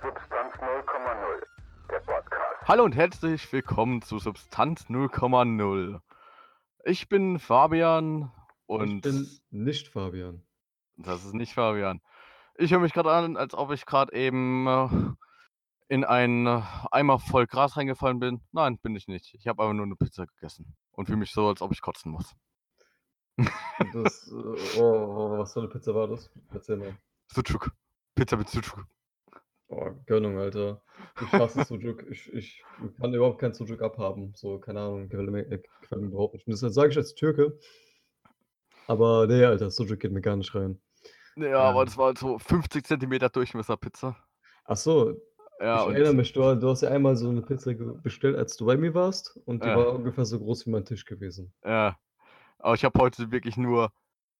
Substanz 0,0, der Podcast. Hallo und herzlich willkommen zu Substanz 0,0. Ich bin Fabian und Ich bin nicht Fabian. das ist nicht Fabian. Ich höre mich gerade an, als ob ich gerade eben äh, in einen äh, Eimer voll Gras reingefallen bin. Nein, bin ich nicht. Ich habe aber nur eine Pizza gegessen und fühle mich so, als ob ich kotzen muss. Das, äh, oh, oh, was für eine Pizza war das? Erzähl mal. Sucuk. Pizza mit Sucuk. Oh, Gönnung, Alter. Ich hasse Sujuk. Ich, ich kann überhaupt kein Sujuk abhaben. So, keine Ahnung, gefällt mir, äh, gefällt mir überhaupt nicht. Und Das sage ich als Türke. Aber nee, Alter, Sujuk geht mir gar nicht rein. Ja, aber Ähm. das war halt so 50 Zentimeter Durchmesser Pizza. Ach so, Ja, ich erinnere mich, du, du hast ja einmal so eine Pizza bestellt, als du bei mir warst. Und die Ja. war ungefähr so groß wie mein Tisch gewesen. Ja. Aber ich habe heute wirklich nur,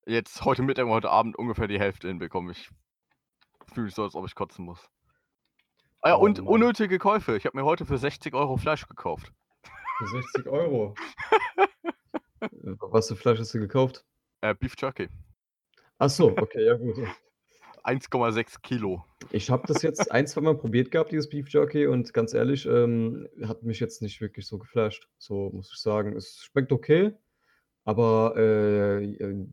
jetzt heute Mittag und heute Abend ungefähr die Hälfte hinbekommen. Ich fühle mich so, als ob ich kotzen muss. Ah ja, Oh und Mann. unnötige Käufe. Ich habe mir heute für 60 Euro Fleisch gekauft. Für 60 Euro. Was für Fleisch hast du gekauft? Äh, Beef Jerky. Ach so, okay, ja gut. 1,6 Kilo. Ich habe das jetzt ein, zwei Mal probiert gehabt, dieses Beef Jerky, und ganz ehrlich, ähm, hat mich jetzt nicht wirklich so geflasht. So muss ich sagen. Es schmeckt okay, aber äh, äh,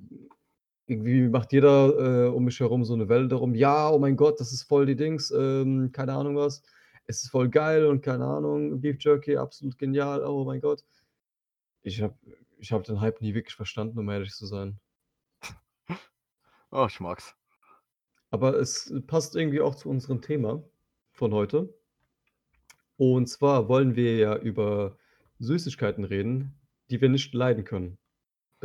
irgendwie macht jeder äh, um mich herum so eine Welle darum. Ja, oh mein Gott, das ist voll die Dings, ähm, keine Ahnung was. Es ist voll geil und keine Ahnung, Beef Jerky, absolut genial, oh mein Gott. Ich habe ich hab den Hype nie wirklich verstanden, um ehrlich zu sein. Oh, ich mag's. Aber es passt irgendwie auch zu unserem Thema von heute. Und zwar wollen wir ja über Süßigkeiten reden, die wir nicht leiden können.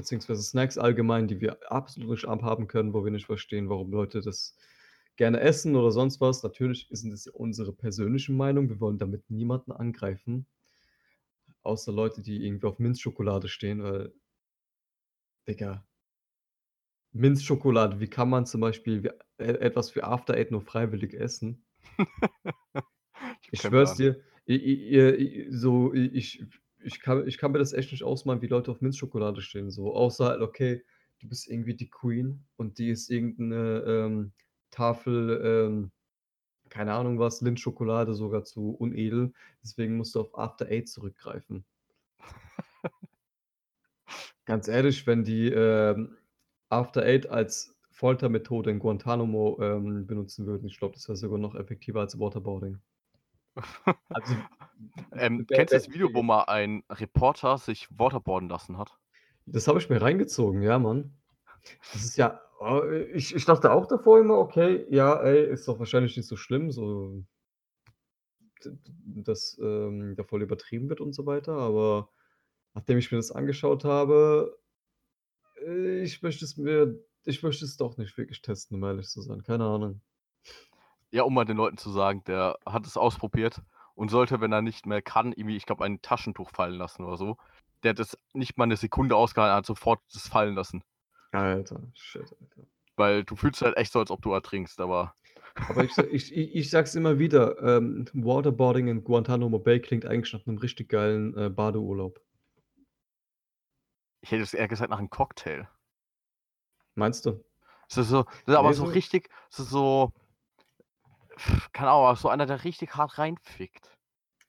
Beziehungsweise Snacks allgemein, die wir absolut nicht abhaben können, wo wir nicht verstehen, warum Leute das gerne essen oder sonst was. Natürlich sind es unsere persönliche Meinung. Wir wollen damit niemanden angreifen. Außer Leute, die irgendwie auf Minzschokolade stehen, weil, Digga, Minzschokolade, wie kann man zum Beispiel wie, äh, etwas für After Eight nur freiwillig essen? Ich keinen schwör's Plan. dir, i i i so, i ich ich kann ich kann mir das echt nicht ausmalen, wie Leute auf Minzschokolade stehen, so. Außer halt, okay, du bist irgendwie die Queen und die ist irgend 'ne, ähm, Tafel, ähm, keine Ahnung was, Lindschokolade sogar zu unedel. Deswegen musst du auf After Eight zurückgreifen. Ganz ehrlich, wenn die, ähm, After Eight als Foltermethode in Guantanamo, ähm, benutzen würden, ich glaube, das wäre sogar noch effektiver als Waterboarding. Also, Ähm, kennst du das Video, wo mal ein Reporter sich waterboarden lassen hat? Das habe ich mir reingezogen, ja, Mann. Das ist ja oh, ich ich dachte auch davor immer, okay, ja, ey, ist doch wahrscheinlich nicht so schlimm, so dass, ähm, da voll übertrieben wird und so weiter, aber nachdem ich mir das angeschaut habe, äh, ich möchte es mir ich möchte es doch nicht wirklich testen, um ehrlich zu sein, keine Ahnung. Ja, um mal den Leuten zu sagen, der hat es ausprobiert und sollte, wenn er nicht mehr kann, irgendwie, ich glaube, ein Taschentuch fallen lassen oder so. Der hat das nicht mal eine Sekunde ausgehalten, hat sofort das fallen lassen. Alter, shit, Alter. Weil du fühlst halt echt so, als ob du ertrinkst, aber Aber ich ich ich ich sage es immer wieder, ähm, Waterboarding in Guantanamo Bay klingt eigentlich nach 'nem richtig geilen, äh, Badeurlaub. ich hätte es eher gesagt nach einem Cocktail. Meinst du? Das ist so, das ist aber Ne, so so richtig, das ist so, keine Ahnung, so einer, der richtig hart reinfickt.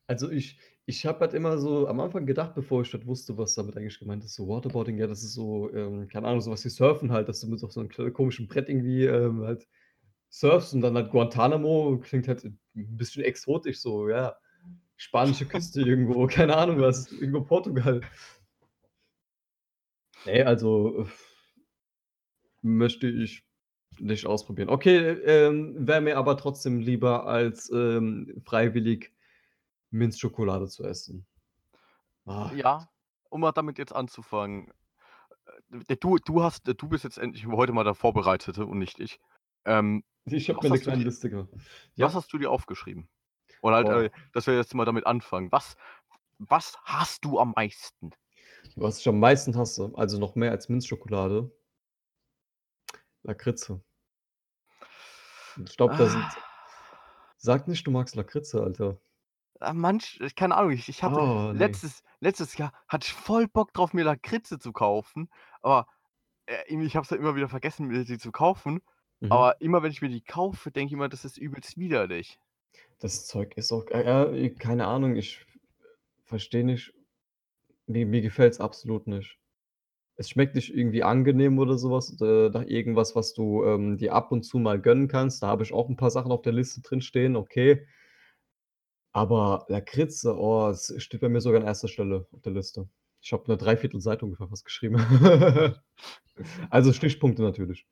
Also, ich ich habe halt immer so am Anfang gedacht, bevor ich das wusste, was damit eigentlich gemeint ist, so Waterboarding, ja, das ist so, ähm, keine Ahnung, so was wie Surfen halt, dass du mit so 'nem kle komischen Brett irgendwie, ähm, halt surfst und dann halt Guantanamo klingt halt 'n bisschen exotisch so, ja. Spanische Küste irgendwo, keine Ahnung was, irgendwo Portugal. Ne, also, möchte ich nicht ausprobieren. Okay, ähm, wäre mir aber trotzdem lieber als, ähm, freiwillig Minzschokolade zu essen. Ah. Ja, um mal damit jetzt anzufangen. Äh, du du hast du bist jetzt endlich heute mal der Vorbereitete und nicht ich. Ähm, Ich habe was mir 'ne hast du kleine dir Liste gemacht. was Ja? hast du dir aufgeschrieben? Oder halt, äh, dass wir jetzt mal damit anfangen. Was was hasst du am meisten? Was ich am meisten hasse, also noch mehr als Minzschokolade Lakritze. Ich glaube, da sind Ah. sag nicht, du magst Lakritze, Alter. Ah, manch ich keine Ahnung, ich ich hatte Oh, ne. letztes letztes Jahr hatte ich voll Bock drauf, mir Lakritze zu kaufen, aber, äh, irgendwie ich habe es halt immer wieder vergessen, mir die zu kaufen. Mhm. Aber immer wenn ich mir die kaufe, denke ich immer, das ist übelst widerlich. Das Zeug ist auch äh, ja, keine Ahnung, ich verstehe nicht mir mir gefällt's absolut nicht. Es schmeckt nicht irgendwie angenehm oder so was, äh, nach irgendwas, was du, ähm, dir ab und zu mal gönnen kannst. Da habe ich auch 'n paar Sachen auf der Liste drin stehen, okay. Aber Lakritze, oh, es steht bei mir sogar an 1. Stelle auf der Liste. Ich habe 'ne 3/4 Seite ungefähr fast geschrieben. Also, Stichpunkte natürlich.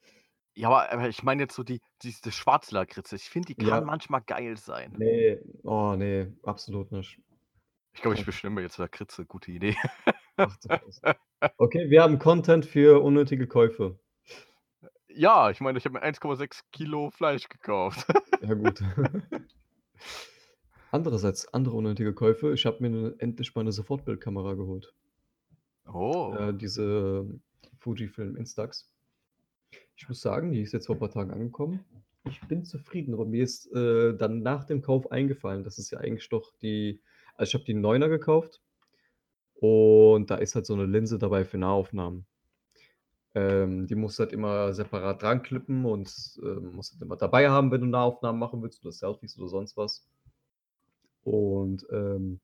Ja, aber aber ich meine jetzt so die diese schwarze Lakritze. Ich finde, die kann Ja. manchmal geil sein. Ne, oh ne, absolut nicht. Ich glaube, ich mir jetzt Lakritze, gute Idee. Okay, wir haben Content für unnötige Käufe. Ja, ich meine, ich habe mir 1,6 Kilo Fleisch gekauft. Ja gut. Andererseits, andere unnötige Käufe. Ich habe mir endlich mal 'ne Sofortbildkamera geholt. Oh. Äh, diese Fujifilm Instax. Ich muss sagen, die ist jetzt vor paar Tagen angekommen. Ich bin zufrieden, aber mir ist, äh, dann nach dem Kauf eingefallen, dass es ja eigentlich doch die also, ich habe die 9er gekauft und da ist halt so 'ne Linse dabei für Nahaufnahmen. Ähm, die musst du halt immer separat dran klippen und, ähm, musst halt immer dabei haben, wenn du Nahaufnahmen machen willst oder Selfies oder sonst was. Und, ähm,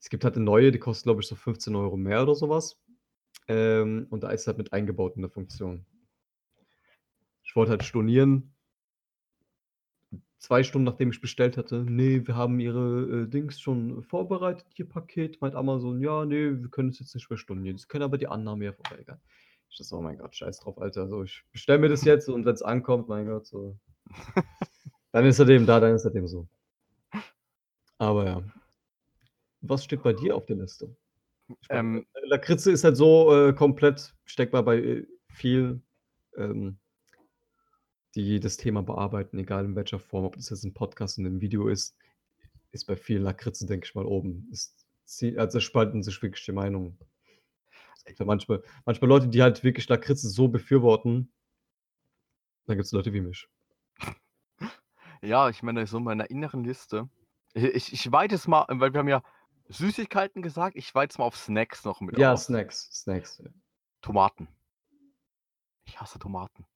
es gibt halt 'ne neue, die kostet, glaube ich, so 15 € mehr oder so was. Ähm, und da ist halt mit eingebaut 'ne Funktion. Ich wollte halt stornieren. 2 Stunden, nachdem ich bestellt hatte: „Ne, wir haben Ihre, äh, Dings schon vorbereitet, Ihr Paket.“ Meint Amazon: „Ja, ne, wir können es jetzt nicht mehr stornieren. Sie können aber die Annahme ja verweigern.“ Ich so: „Oh mein Gott, scheiß drauf, Alter. So, ich bestelle mir das jetzt und wenn's ankommt, mein Gott, so.“ Dann ist das eben da, dann ist das eben so. Aber ja. Was steht bei dir auf der Liste? Ähm äh, Lakritze ist halt so, äh, komplett steckt man bei, äh, viel, ähm die das Thema bearbeiten, egal in welcher Form, ob das jetzt 'n Podcast in 'nem Video ist, ist bei vielen Lakritze, denke ich mal, oben. Es zie also, spalten sich wirklich die Meinungen. Es gibt ja manchmal manchmal Leute, die halt wirklich Lakritze so befürworten. Dann gibt's Leute wie mich. Ja, ich meine, so in meiner inneren Liste ich ich weite es mal weil wir haben ja Süßigkeiten gesagt, ich weite es mal auf Snacks noch mit Ja, aus. Snacks, Snacks. Tomaten. Ich hasse Tomaten.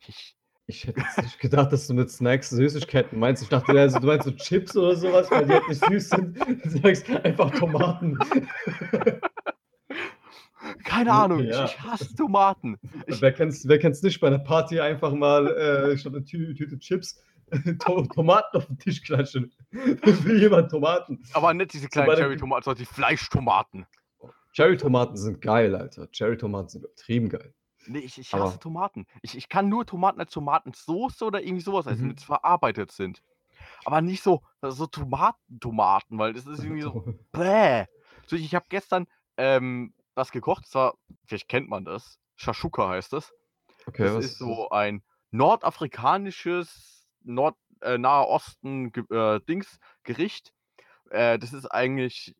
Ich Ich hätte jetzt nicht gedacht, dass du mit Snacks Süßigkeiten meinst. Ich dachte, also, du meinst so Chips oder so was, weil die halt nicht süß sind. Du sagst einfach Tomaten. Keine Ahnung, ich Ja. ich hasse Tomaten. Ich Wer kennt's wer kennt's nicht bei 'ner Party einfach mal, äh, statt 'ne Tü Tüte Chips To Tomaten auf 'n Tisch klatschen. Will jemand Tomaten? aber nicht diese kleinen Cherrytomaten, sondern die Fleischtomaten. Cherrytomaten sind geil, Alter. Cherrytomaten sind übertrieben geil. Ne, ich ich Aber hasse Tomaten. Ich ich kann nur Tomaten als Tomatensoße oder irgendwie so was essen, Mhm. wenn's verarbeitet sind. Aber nicht so so Tomaten-Tomaten, weil das ist irgendwie so bäh. So, ich habe gestern, ähm, was gekocht, das war vielleicht kennt man das, Shashuka heißt das. Okay, Das was ist so ein nordafrikanisches, Nord äh, Nahe Osten äh, Dings Gericht. Äh, das ist eigentlich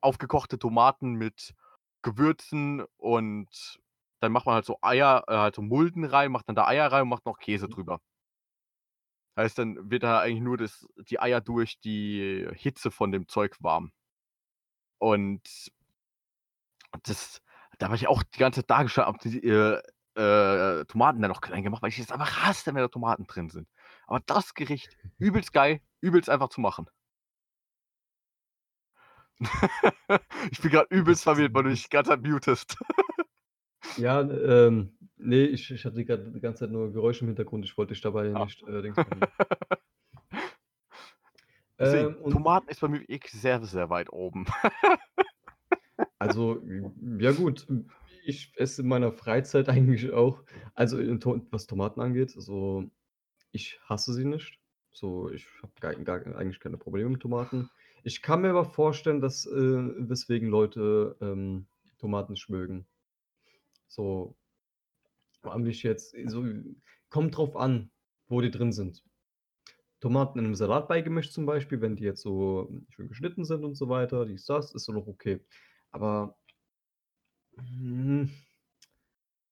aufgekochte Tomaten mit Gewürzen und dann macht man halt so Eier äh, halt so Mulden rein, macht dann da Eier rein und macht noch Käse drüber. Heißt, dann wird da eigentlich nur das die Eier durch die Hitze von dem Zeug warm. Und das da war ich auch die ganze Zeit da habe die, äh, äh, Tomaten dann noch klein gemacht, weil ich es einfach hasse, wenn da Tomaten drin sind. Aber das Gericht, übelst geil, übelst einfach zu machen. Ich bin grad übelst verwirrt, weil du dich die ganze Zeit mutest. Ja, ähm, ne, ich ich hatte grad die ganze Zeit nur Geräusche im Hintergrund. Ich wollte dich dabei Ah. nicht, äh, Dings machen. Deswegen, Ähm, und Tomaten ist bei mir wirklich sehr, sehr weit oben. Also, ja gut, ich esse in meiner Freizeit eigentlich auch also, was Tomaten angeht, so ich hasse sie nicht. So, ich habe eigentlich keine Probleme mit Tomaten. Ich kann mir aber vorstellen, dass, äh weswegen Leute, ähm, Tomaten nicht mögen. So nicht jetzt so kommt drauf an, wo die drin sind. Tomaten in 'nem Salat beigemischt zum Beispiel, wenn die jetzt so schön geschnitten sind und so weiter, dies, das, ist so noch okay. Aber hm,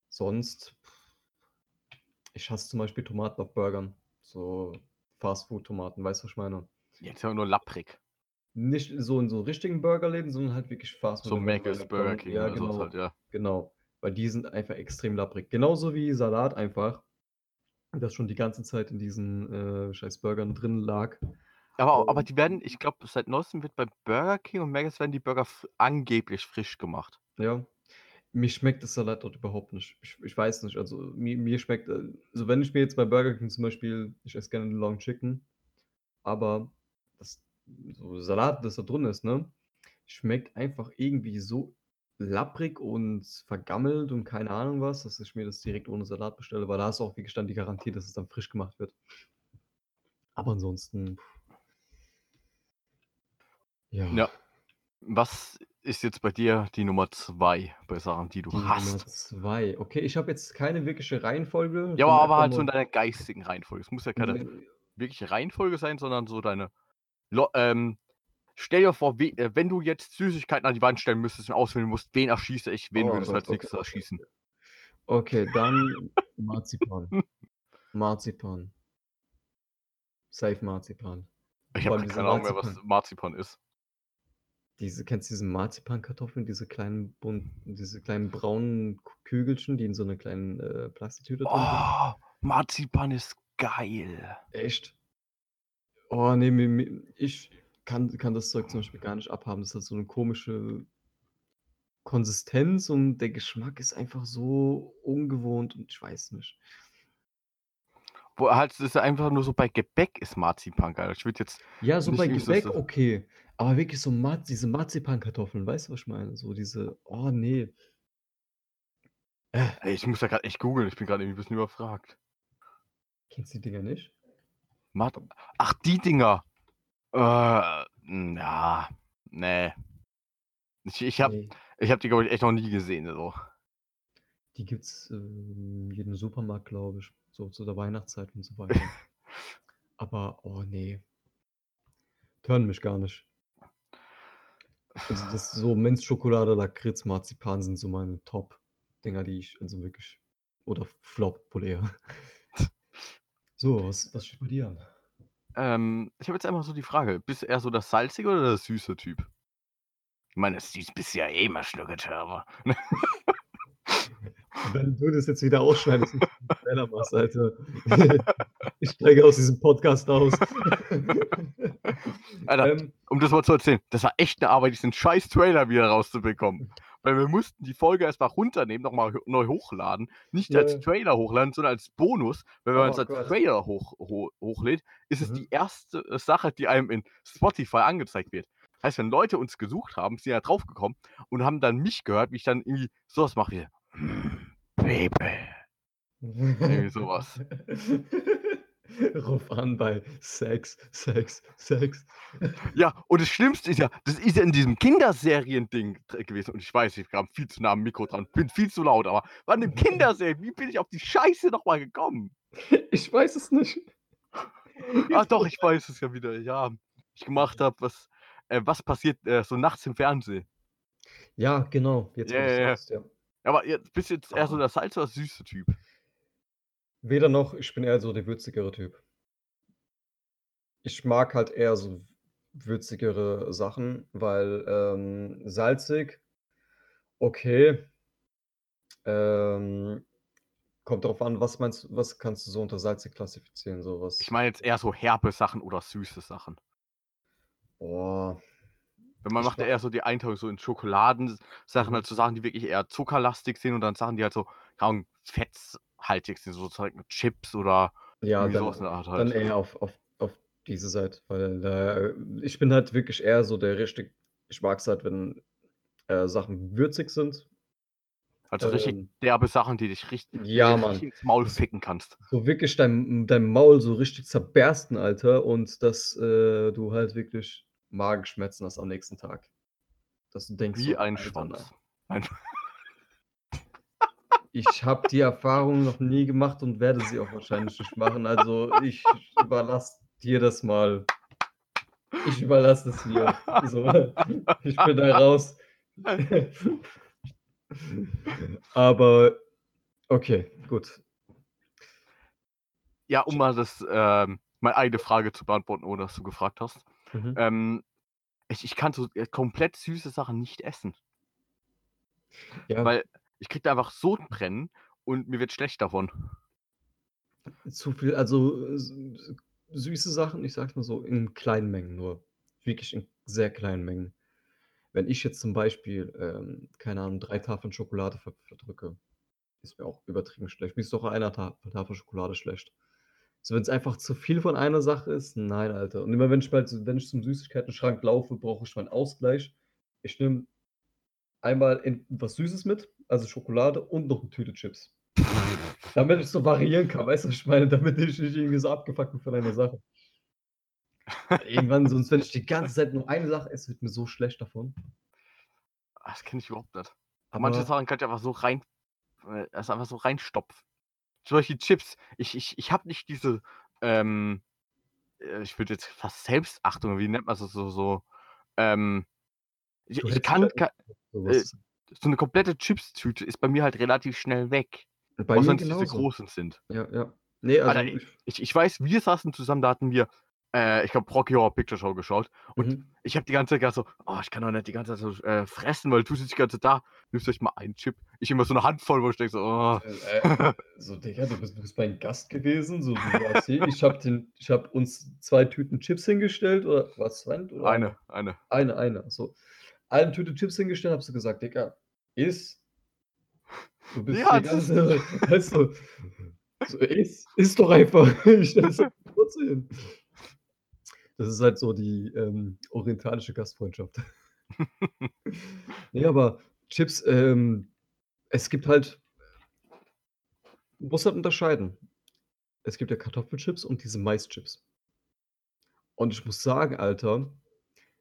sonst ich hasse zum Beispiel Tomaten auf Burgern, so Fastfood-Tomaten, weißt du, was ich meine? Jetzt aber nur lapprig. Nicht so in so richtigen Burgerläden, sondern halt wirklich Fastfood. So Mc's, Burger King ja, oder so genau, halt, ja. genau. Weil die sind einfach extrem lapprig. Genauso wie Salat einfach, das schon die ganze Zeit in diesen, äh, scheiß Burgern drin lag. Aber, aber die werden, ich glaube, seit neuestem wird bei Burger King und Mc's werden die Burger angeblich frisch gemacht. ja, mir schmeckt das Salat dort überhaupt nicht. Ich, ich weiß nicht, also mir, mir schmeckt, also wenn ich mir jetzt bei Burger King zum Beispiel, ich esse gerne Long Chicken, aber das so Salat, das da drin ist, ne, schmeckt einfach irgendwie so lapprig und vergammelt und keine Ahnung was, dass ich mir das direkt ohne Salat bestelle, weil da du auch wirklich dann die Garantie, dass es dann frisch gemacht wird. Aber ansonsten, ja, Ja. Was ist jetzt bei dir die Nummer zwei bei Sachen, die du die Nummer hast? zwei. Okay, ich habe jetzt keine wirkliche Reihenfolge. Ja, aber, halt so in deiner geistigen Reihenfolge. Es muss ja keine Ne, wirkliche Reihenfolge sein, sondern so deine. Lo ähm, stell dir vor, äh, wenn du jetzt Süßigkeiten an die Wand stellen müsstest und auswählen musst, wen erschieße ich, wen Oh würdest du Gott, als okay, nächstes okay, erschießen? okay. Dann Marzipan. Marzipan. Safe Marzipan. Ich habe keine Ahnung mehr, was Marzipan. Ist. Diese, kennst du diese Marzipankartoffeln, diese kleinen bunt, diese kleinen braunen Kügelchen, die in so einer kleinen äh, Plastiktüte drin sind? Oh, Marzipan ist geil. Echt? Oh, nee, ich kann, kann das Zeug zum Beispiel gar nicht abhaben. Das hat so eine komische Konsistenz und der Geschmack ist einfach so ungewohnt und ich weiß nicht. Wo halt, es ist einfach nur so bei Gebäck ist Marzipan geil. Ich würde jetzt Ja, so bei Gebäck so okay, aber wirklich so Mar diese Marzipankartoffeln, weißt du, was ich meine? So diese, oh nee. Äh, Ey, ich muss ja gerade echt googeln, ich bin gerade irgendwie ein bisschen überfragt. kennst du die Dinger nicht? Mart Ach, die Dinger. Äh, na, nee. Ich, ich habe Nee, ich hab die, glaube ich, echt noch nie gesehen. So. die gibt's äh, in jedem Supermarkt, glaube ich, so zu der Weihnachtszeit und so weiter. Aber, oh nee, hören mich gar nicht. Also das so Minzschokolade, Lakritz, Marzipan sind so meine Top-Dinger, die ich also wirklich oder Flop wohl eher. So, was was steht bei dir an? Ähm, ich habe jetzt einfach so die Frage: Bist du eher so der salzige oder der süße Typ? Ich meine, süß bist du ja eh immer schnuckert, aber. Wenn du das jetzt wieder ausschneidest und machst, Alter. Ich steige aus diesem Podcast aus. Alter, Ähm, um das mal zu erzählen, das war echt eine Arbeit, diesen scheiß Trailer wieder rauszubekommen. Weil wir mussten die Folge erstmal runternehmen, nochmal neu hochladen. Nicht Ja. als Trailer hochladen, sondern als Bonus. Weil wenn man Oh es als Gott. Trailer hoch, ho hochlädt, ist es Mhm. die erste äh, Sache, die einem in Spotify angezeigt wird. Heißt, wenn Leute uns gesucht haben, sind ja draufgekommen und haben dann mich gehört, wie ich dann irgendwie sowas mache wie "Mm, Baby. Irgendwie sowas. Ruf an bei Sex, Sex, Sex. Ja, und das Schlimmste ist ja, das ist ja in diesem Kinderserien-Ding gewesen. Und ich weiß, ich kam viel zu nah am Mikro dran, bin viel zu laut, aber war eine Kinderserie. Wie bin ich auf die Scheiße nochmal gekommen? Ich weiß es nicht. Ach doch, ich weiß es ja wieder. Ja, ich gemacht habe, was, äh, was passiert äh, so nachts im Fernsehen. Ja, genau. Jetzt, ja, ja. sagst, ja. Aber jetzt bist du jetzt eher so Ah. der Salz- oder süße Typ? Weder noch, ich bin eher so der würzigere Typ. Ich mag halt eher so würzigere Sachen, weil ähm, salzig, okay. Ähm, kommt drauf an, was meinst du, was kannst du so unter salzig klassifizieren? So was. Ich meine jetzt eher so herbe Sachen oder süße Sachen. Boah. Wenn man Ich macht ja eher so die Einteilung so in Schokoladensachen, Mhm. halt so Sachen, die wirklich eher zuckerlastig sind und dann Sachen, die halt so keine Ahnung, fetthaltig sind, so Zeug mit Chips oder Ja, dann, sowas in der Art dann halt. eher auf, auf, auf diese Seite, weil äh, ich bin halt wirklich eher so der richtig, ich mag es halt, wenn äh, Sachen würzig sind. Also richtig Ähm, derbe Sachen, die dich richtig, ja, Mann. richtig ins Maul ficken kannst. So wirklich dein, dein Maul so richtig zerbersten, Alter, und dass äh, du halt wirklich Magenschmerzen hast am nächsten Tag. Dass du denkst, Wie so, ein Alter, Schwanz. Ein, ich habe die Erfahrung noch nie gemacht und werde sie auch wahrscheinlich nicht machen. Also ich überlasse dir das mal. Ich überlasse es dir. So, ich bin da raus. Aber okay, gut. ja, um mal das, ähm, meine eigene Frage zu beantworten, ohne dass du gefragt hast. Mhm. Ähm, ich, ich kann so äh, komplett süße Sachen nicht essen. Ja, Weil ich krieg da einfach Sodbrennen und mir wird schlecht davon. zu viel, also s- süße Sachen, ich sag's mal so, in kleinen Mengen nur. Wirklich in sehr kleinen Mengen. Wenn ich jetzt zum Beispiel, ähm, keine Ahnung, 3 Tafeln Schokolade ver verdrücke, ist mir auch übertrieben schlecht. Mir ist doch einer Ta Tafel Schokolade schlecht. So, wenn's einfach zu viel von einer Sache ist, nein, Alter. Und immer wenn ich mal wenn ich zum Süßigkeitenschrank laufe, brauche ich meinen Ausgleich. Ich nehme einmal was Süßes mit, also Schokolade und noch 'ne Tüte Chips. Damit ich so variieren kann, weißt du, was ich meine? Damit ich nicht irgendwie so abgefuckt bin von einer Sache. Irgendwann sonst, wenn ich die ganze Zeit nur eine Sache esse, wird mir so schlecht davon. Ah, das kenne ich überhaupt nicht. Manche Aber Sachen kann ich einfach so rein äh, das einfach so reinstopfen. Zum Beispiel Chips. Ich ich ich habe nicht diese, ähm, äh, ich würde jetzt fast Selbstachtung, wie nennt man das so so, ähm, ich ich kann ka so äh, so 'ne komplette Chipstüte ist bei mir halt relativ schnell weg. Bei Auch mir wenn's diese genauso. großen sind. Ja, ja. Ne, also Alter, ich ich weiß, wir saßen zusammen, da hatten wir, äh, ich glaube, Rocky Horror Picture Show geschaut und Mhm. ich habe die ganze Zeit so: „Oh, ich kann doch nicht die ganze Zeit so, äh, fressen, weil du sitzt die ganze Zeit da. Nimmst vielleicht mal einen Chip.“ Ich immer so 'ne Handvoll, wo ich denke so: „Oh.“ Äh, äh, so, Digga, du bist du bist mein Gast gewesen, so, du hier, ich habe habe uns 2 Tüten Chips hingestellt oder war's 2 oder Eine, eine. Eine, eine, so. Eine Tüte Chips hingestellt, habe so gesagt: „Digga, iss.“ Du bist Ja, die das ganze weißt du, so iss iss doch einfach. Das kurz hin. Das ist halt so die, ähm, orientalische Gastfreundschaft. Ne, aber Chips, ähm, es gibt halt du musst halt unterscheiden. Es gibt ja Kartoffelchips und diese Maischips. Und ich muss sagen, Alter,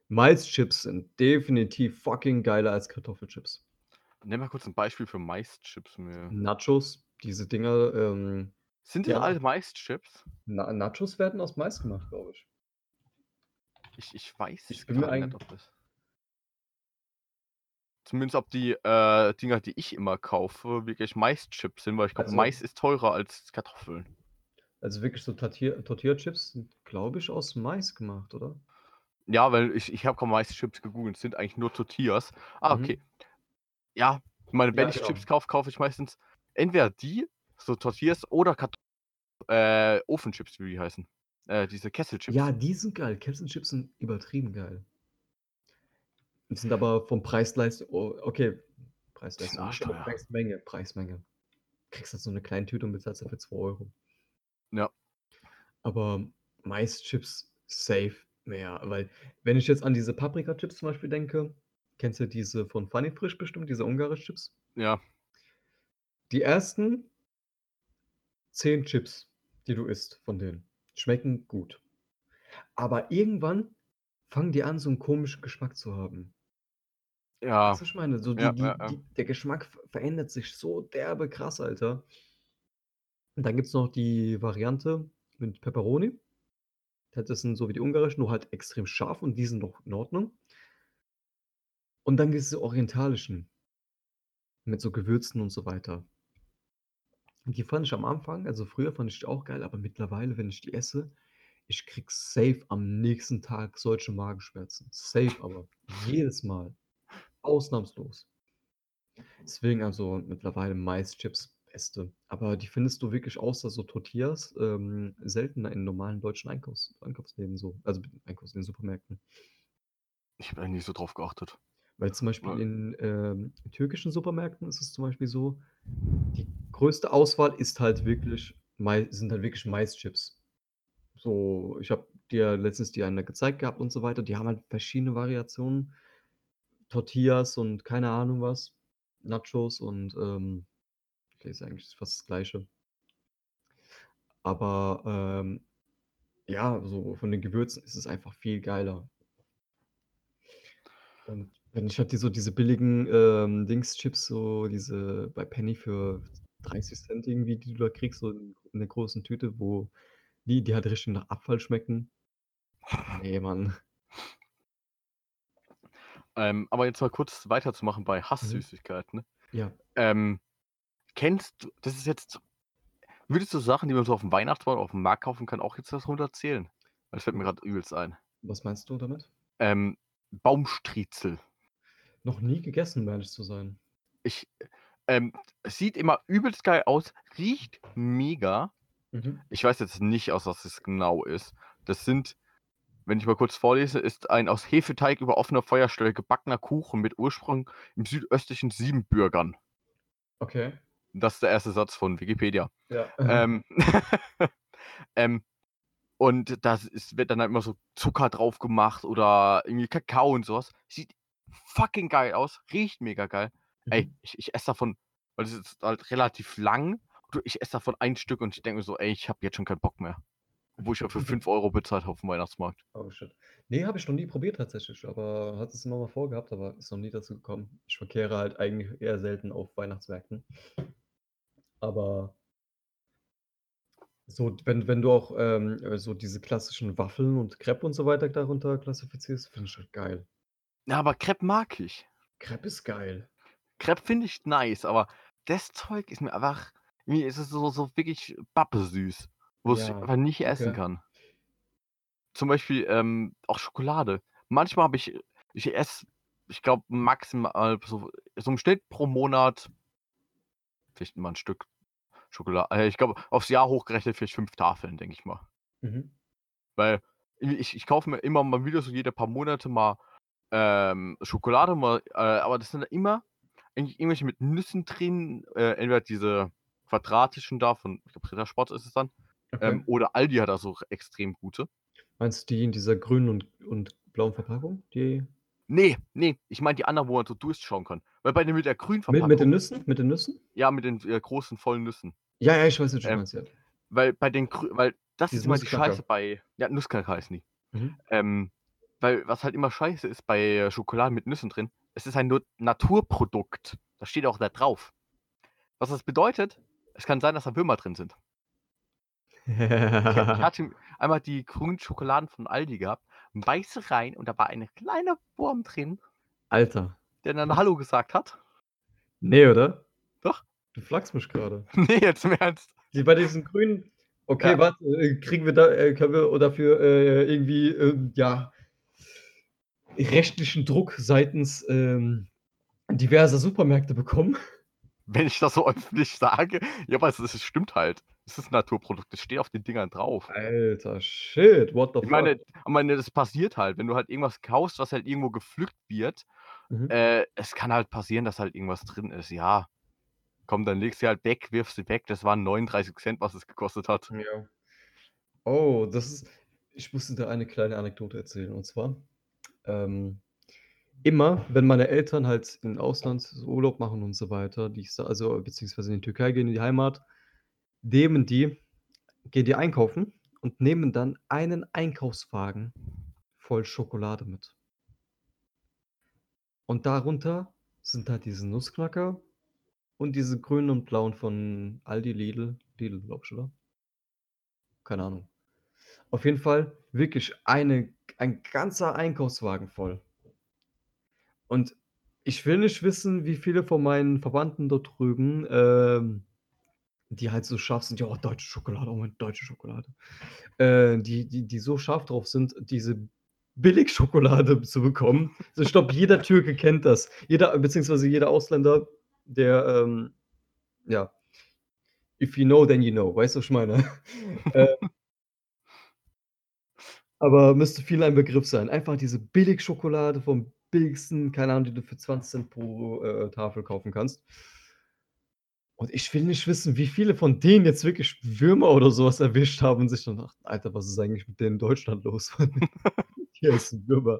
Maischips sind definitiv fucking geiler als Kartoffelchips. Nenn mal kurz 'n Beispiel für Maischips mir. Nachos, diese Dinger, ähm, Sind das ja. alle Maischips? Na Nachos werden aus Mais gemacht, glaube ich. Ich ich weiß Ich bin mir nicht, ob das zumindest ob die, äh, Dinger, die ich immer kaufe, wirklich Maischips sind, weil ich glaube, Also Mais ist teurer als Kartoffeln. Also wirklich so Tortilla Tortilla-Chips sind, glaube ich, aus Mais gemacht, oder? Ja, weil ich ich habe grad Maischips gegoogelt, es sind eigentlich nur Tortillas. Ah, Mhm. okay. Ja, ich meine, wenn Ja, ich genau. Chips kaufe, kaufe ich meistens entweder die, so Tortillas oder Kart äh, Ofenchips, wie die heißen. Äh, diese Kesselchips. Ja, die sind geil. Kesselchips sind übertrieben geil. Die sind aber vom Preis-Leistung oh, okay, Preis-Leistung arschteuer. Preis-Menge Preis-Menge. Kriegst halt so 'ne kleine Tüte und bezahlst dafür 2 €. Ja. Aber Maischips safe mehr, weil wenn ich jetzt an diese Paprikachips zum Beispiel denke, kennst du diese von Funny Frisch bestimmt, diese Ungarisch-Chips? Ja. Die ersten 10 Chips, die du isst von denen, schmecken gut. Aber irgendwann fangen die an, so 'n komischen Geschmack zu haben. Ja. Weißt du, was ich meine? So die Ja, die ja, ja. die der Geschmack verändert sich so derbe krass, Alter. Und dann gibt's noch die Variante mit Peperoni. Das sind so wie die ungarischen, nur halt extrem scharf und die sind noch in Ordnung. Und dann gibt's die orientalischen mit so Gewürzen und so weiter. Und die fand ich am Anfang also früher fand ich die auch geil, aber mittlerweile, wenn ich die esse, ich kriege safe am nächsten Tag solche Magenschmerzen. Safe aber. Jedes Mal. Ausnahmslos. Deswegen also mittlerweile Maischips Beste. Aber die findest du wirklich außer so Tortillas, ähm, seltener in normalen deutschen Einkaufs Einkaufsläden so, also Einkaufs in den Supermärkten. Ich habe eigentlich so drauf geachtet. Weil zum Beispiel in, ähm, türkischen Supermärkten ist es zum Beispiel so, die größte Auswahl ist halt wirklich sind halt wirklich Maischips. So, ich habe dir letztens die eine gezeigt gehabt und so weiter. Die haben halt verschiedene Variationen. Tortillas und keine Ahnung was, Nachos und, ähm okay, ist eigentlich fast das Gleiche. Aber, ähm, ja, so von den Gewürzen ist es einfach viel geiler. Und wenn ich halt die so diese billigen, ähm, Dings-Chips, so diese bei Penny für 30 irgendwie, die du da kriegst, so in in der großen Tüte, wo die die halt richtig nach Abfall schmecken. Ne, Mann. Ähm, aber jetzt mal kurz weiterzumachen bei Mhm. Hasssüßigkeiten, ne? Ja. Ähm, kennst du das ist jetzt würdest du Sachen, die man so aufm Weihnachtsbaum aufm Markt kaufen kann, auch jetzt darunter zählen? Weil das fällt mir grad übelst ein. Was meinst du damit? Ähm, Baumstriezel. Noch nie gegessen, um ehrlich zu sein. Ich ähm, sieht immer übelst geil aus, riecht mega, Mhm. Ich weiß jetzt nicht, aus was es genau ist. Das sind, wenn ich mal kurz vorlese, ist ein aus Hefeteig über offener Feuerstelle gebackener Kuchen mit Ursprung im südöstlichen Siebenbürgern. Okay. Das ist der erste Satz von Wikipedia. Ja. Ähm, ähm, und da wird dann halt immer so Zucker drauf gemacht oder irgendwie Kakao und sowas. Sieht fucking geil aus, riecht mega geil. Ey, Mhm. ich, ich esse davon, weil es ist halt relativ lang. Ich esse davon ein Stück und ich denke mir so, ey, ich habe jetzt schon keinen Bock mehr. Obwohl ich ja für 5 Euro bezahlt habe auf dem Weihnachtsmarkt. Oh shit. Nee, habe ich noch nie probiert tatsächlich, aber hatte es immer mal vorgehabt, aber ist noch nie dazu gekommen. Ich verkehre halt eigentlich eher selten auf Weihnachtsmärkten. Aber so, wenn, wenn du auch ähm, äh, so diese klassischen Waffeln und Crepe und so weiter darunter klassifizierst, finde ich halt geil. Ja, aber Crepe mag ich. Crepe ist geil. Crepe finde ich nice, aber das Zeug ist mir einfach, irgendwie ist es so, so wirklich bappesüß, wo ich Ja, einfach nicht essen okay. kann. Zum Beispiel ähm, auch Schokolade. Manchmal habe ich, ich esse, ich glaube maximal so, so im Schnitt pro Monat vielleicht mal ein Stück Schokolade. Äh, ich glaube, aufs Jahr hochgerechnet vielleicht fünf Tafeln, denke ich mal. Mhm. Weil ich, ich kaufe mir immer mal wieder so jede paar Monate mal ähm, Schokolade, äh, aber das sind immer eigentlich irgendwelche mit Nüssen drin, äh, entweder diese quadratischen da von, ich glaube, Rittersport ist es dann, Okay. ähm, oder Aldi hat da so extrem gute. Meinst du die in dieser grünen und, und blauen Verpackung? Die Nee, nee, ich meine die anderen, wo man so durchschauen kann. Weil bei den mit der grünen mit, Verpackung, mit den Nüssen? Mit den Nüssen? ja, mit den äh, großen, vollen Nüssen. Ja, ja, ich weiß, was du Ähm, meinst, ja. Weil bei den grü weil das Diese ist immer die. Scheiße bei, ja, Nussknacker heißen die. Mhm. Ähm, weil was halt immer scheiße ist bei äh, Schokolade mit Nüssen drin, es ist ein Naturprodukt. Das steht auch da drauf. Was das bedeutet, es kann sein, dass da Würmer drin sind. Ich, hatte einmal die grünen Schokoladen von Aldi gehabt, beiße rein und da war ein kleiner Wurm drin, Alter. der dann Hallo gesagt hat. Nee, oder? Doch. Du flachst mich gerade. nee, jetzt im Ernst. Die bei diesen grünen. Okay, Ja. warte, äh, kriegen wir da, äh, können wir dafür äh, irgendwie, ähm, ja, rechtlichen Druck seitens ähm, diverser Supermärkte bekommen? Wenn ich das so öffentlich sage, ja, aber es, stimmt halt. Es ist ein Naturprodukt, es steht auf den Dingern drauf. Alter, shit, what the Ich fuck? meine, ich meine, das passiert halt, wenn du halt irgendwas kaufst, was halt irgendwo gepflückt wird, Mhm. äh, es kann halt passieren, dass halt irgendwas drin ist, ja. Komm, dann legst du sie halt weg, wirfst sie weg. Das waren 39 Cent, was es gekostet hat. Ja. Oh, das ist. Ich musste da eine kleine Anekdote erzählen. Und zwar, ähm, immer, wenn meine Eltern halt im Ausland Urlaub machen und so weiter, die ich, also beziehungsweise in die Türkei gehen, in die Heimat, nehmen die, gehen die einkaufen und nehmen dann einen Einkaufswagen voll Schokolade mit. Und darunter sind halt diese Nussknacker und diese grünen und blauen von Aldi, Lidl, Lidl, glaub ich, oder? Keine Ahnung. Auf jeden Fall wirklich eine, ein ganzer Einkaufswagen voll. Und ich will nicht wissen, wie viele von meinen Verwandten dort drüben, ähm, die halt so scharf sind, ja, oh, deutsche Schokolade, oh mein, deutsche Schokolade, äh, die, die, die so scharf drauf sind, diese Billigschokolade zu bekommen. Also ich glaube, jeder Türke kennt das. Jeder, beziehungsweise jeder Ausländer, der, ähm, ja, if you know, then you know, weißt du, was ich meine? äh, aber müsste viel ein Begriff sein. Einfach diese Billigschokolade vom billigsten, keine Ahnung, die du für 20 Cent pro äh, Tafel kaufen kannst. Und ich will nicht wissen, wie viele von denen jetzt wirklich Würmer oder sowas erwischt haben und sich dann dachten, Alter, was ist eigentlich mit denen in Deutschland los? Hier ist ein Würmer.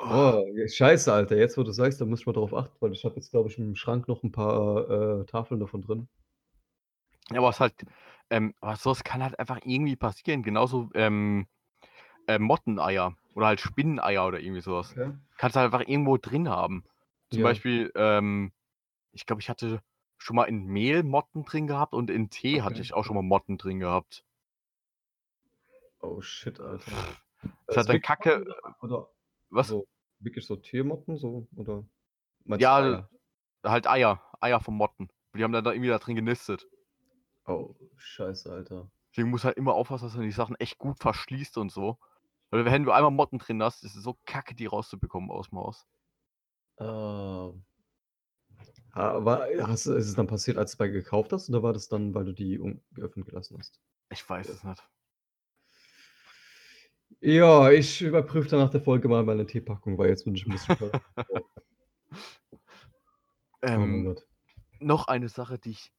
Oh, scheiße, Alter. Jetzt, wo du sagst, da muss ich mal drauf achten, weil ich habe jetzt, glaube ich, im Schrank noch ein paar äh, Tafeln davon drin. Ja, aber es halt, ähm, aber sowas kann halt einfach irgendwie passieren. Genauso ähm, äh, Motteneier oder halt Spinneneier oder irgendwie sowas. Okay. Kannst du halt einfach irgendwo drin haben. Zum Ja. Beispiel, ähm, ich glaube, ich hatte schon mal in Mehl Motten drin gehabt und in Tee hatte Okay. ich auch schon mal Motten drin gehabt. Oh shit, Alter. Das hat dann Kacke. Motten Oder Was? so, wirklich so Tiermotten? So, oder Ja, Eier? Halt Eier. Eier von Motten. Die haben dann da irgendwie da drin genistet. Oh, scheiße, Alter. Deswegen muss halt immer aufpassen, dass man die Sachen echt gut verschließt und so. Weil wenn du einmal Motten drin hast, ist es so kacke, die rauszubekommen aus dem Haus. Ähm, Aber hast du ist es dann passiert, als du bei gekauft hast, oder war das dann, weil du die ungeöffnet gelassen hast? Ich weiß es nicht. Ja, ich überprüfe dann nach der Folge mal meine Teepackung, weil jetzt bin ich ein bisschen. Oh mein Ähm, Gott. noch eine Sache, die ich